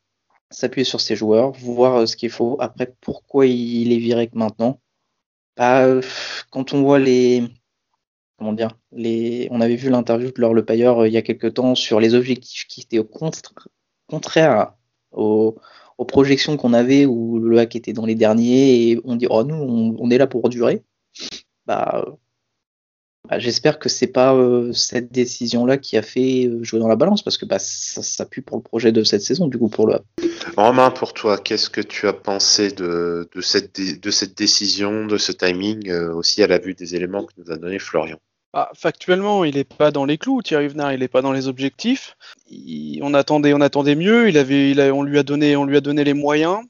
s'appuyer sur ses joueurs, voir euh, ce qu'il faut. Après, pourquoi il est viré que maintenant bah, Quand on voit les. Comment dire On avait vu l'interview de Laure Le Payeur il y a quelques temps sur les objectifs qui étaient au contraire aux, projections qu'on avait où le hack était dans les derniers et on dit oh nous on, est là pour durer. Bah, bah, j'espère que c'est pas euh, cette décision-là qui a fait euh, jouer dans la balance parce que bah, ça, ça pue pour le projet de cette saison, du coup, pour le. Romain, pour toi, qu'est-ce que tu as pensé de, de, cette, de cette décision, de ce timing, euh, aussi à la vue des éléments que nous a donné Florian? Ah, factuellement, il n'est pas dans les clous, Thierry Venard, il n'est pas dans les objectifs. on, attendait, on attendait mieux, il avait, il on, lui a donné, on lui a donné les moyens.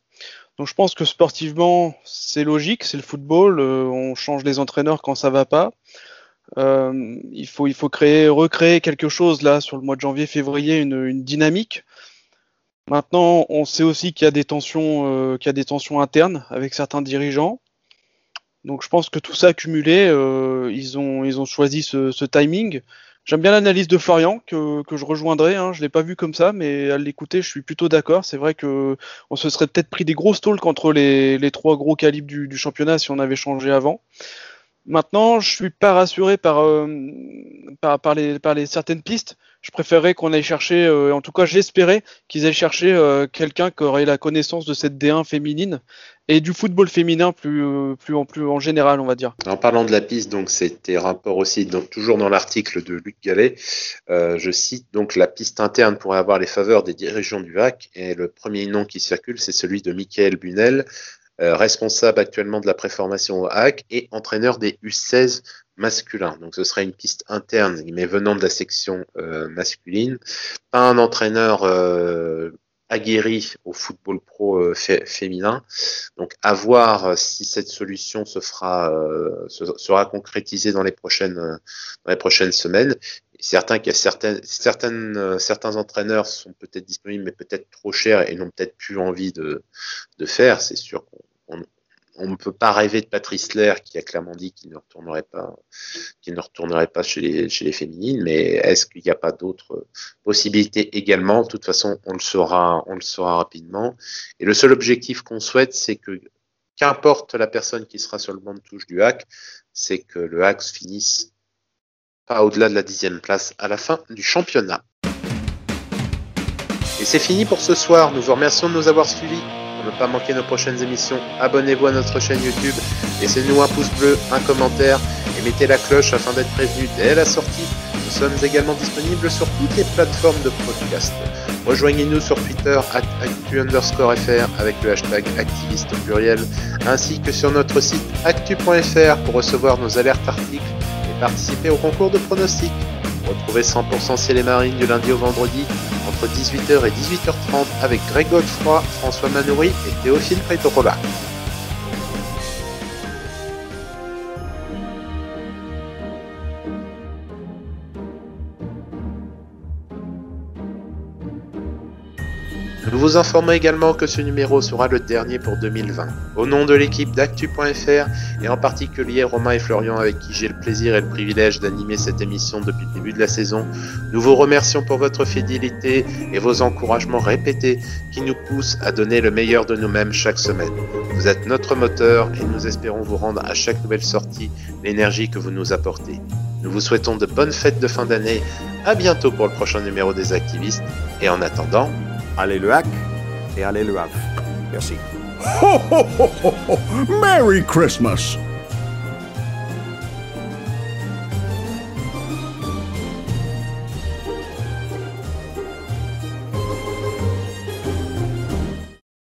Donc je pense que sportivement, c'est logique, c'est le football, on change les entraîneurs quand ça va pas. Euh, il faut, créer, recréer quelque chose là sur le mois de janvier, février, une, dynamique. Maintenant, on sait aussi qu'il y a des tensions, euh, qu'il y a des tensions internes avec certains dirigeants. Donc, je pense que tout ça accumulé, euh, ils ont, choisi ce, timing. J'aime bien l'analyse de Florian que, je rejoindrai. Hein. Je l'ai pas vu comme ça, mais à l'écouter, je suis plutôt d'accord. C'est vrai que on se serait peut-être pris des gros stalks entre les, trois gros calibres du championnat si on avait changé avant. Maintenant, je suis pas rassuré par, euh, par, les, certaines pistes. Je préférerais qu'on aille chercher, euh, en tout cas j'espérais qu'ils aient cherché euh, quelqu'un qui aurait la connaissance de cette D1 féminine et du football féminin plus, plus, en, plus en général, on va dire. En parlant de la piste, donc c'était rapport aussi, donc, toujours dans l'article de Luc Gallet, je cite donc la piste interne pourrait avoir les faveurs des dirigeants du VAC et le premier nom qui circule c'est celui de Michael Bunel, responsable actuellement de la préformation au HAC et entraîneur des U16 masculins. Donc ce serait une piste interne, mais venant de la section euh, masculine, pas un entraîneur euh, aguerri au football pro féminin. Donc à voir si cette solution se fera sera concrétisée dans les prochaines dans les prochaines semaines. Certains certaines, certaines, certains entraîneurs sont peut-être disponibles, mais peut-être trop chers et n'ont peut-être plus envie de, faire. C'est sûr qu'on on, ne peut pas rêver de Patrice Lair qui a clairement dit qu'il ne retournerait pas, qu'il ne retournerait pas chez les, chez les féminines, mais est-ce qu'il n'y a pas d'autres possibilités également? De toute façon, on le saura, on le saura rapidement. Et le seul objectif qu'on souhaite, c'est que qu'importe la personne qui sera sur le banc de touche du hack, c'est que le hack finisse pas au-delà de la dixième place à la fin du championnat. Et c'est fini pour ce soir. Nous vous remercions de nous avoir suivis ne pas manquer nos prochaines émissions, abonnez-vous à notre chaîne YouTube, laissez-nous un pouce bleu, un commentaire et mettez la cloche afin d'être prévenu dès la sortie. Nous sommes également disponibles sur toutes les plateformes de podcast. Rejoignez-nous sur Twitter actu underscore fr avec le hashtag activiste pluriel, ainsi que sur notre site actu.fr pour recevoir nos alertes articles participer au concours de pronostics. Retrouvez 100% Ciel et Marine du lundi au vendredi entre 18h et 18h30 avec Greg Godefroy, François Manoury et Théophile Prétorola. Vous informons également que ce numéro sera le dernier pour 2020. Au nom de l'équipe d'Actu.fr et en particulier Romain et Florian avec qui j'ai le plaisir et le privilège d'animer cette émission depuis le début de la saison, nous vous remercions pour votre fidélité et vos encouragements répétés qui nous poussent à donner le meilleur de nous-mêmes chaque semaine. Vous êtes notre moteur et nous espérons vous rendre à chaque nouvelle sortie l'énergie que vous nous apportez. Nous vous souhaitons de bonnes fêtes de fin d'année, à bientôt pour le prochain numéro des activistes et en attendant, allez le hack et allez le Havre. Merci. Ho, ho, ho, ho, Merry Christmas!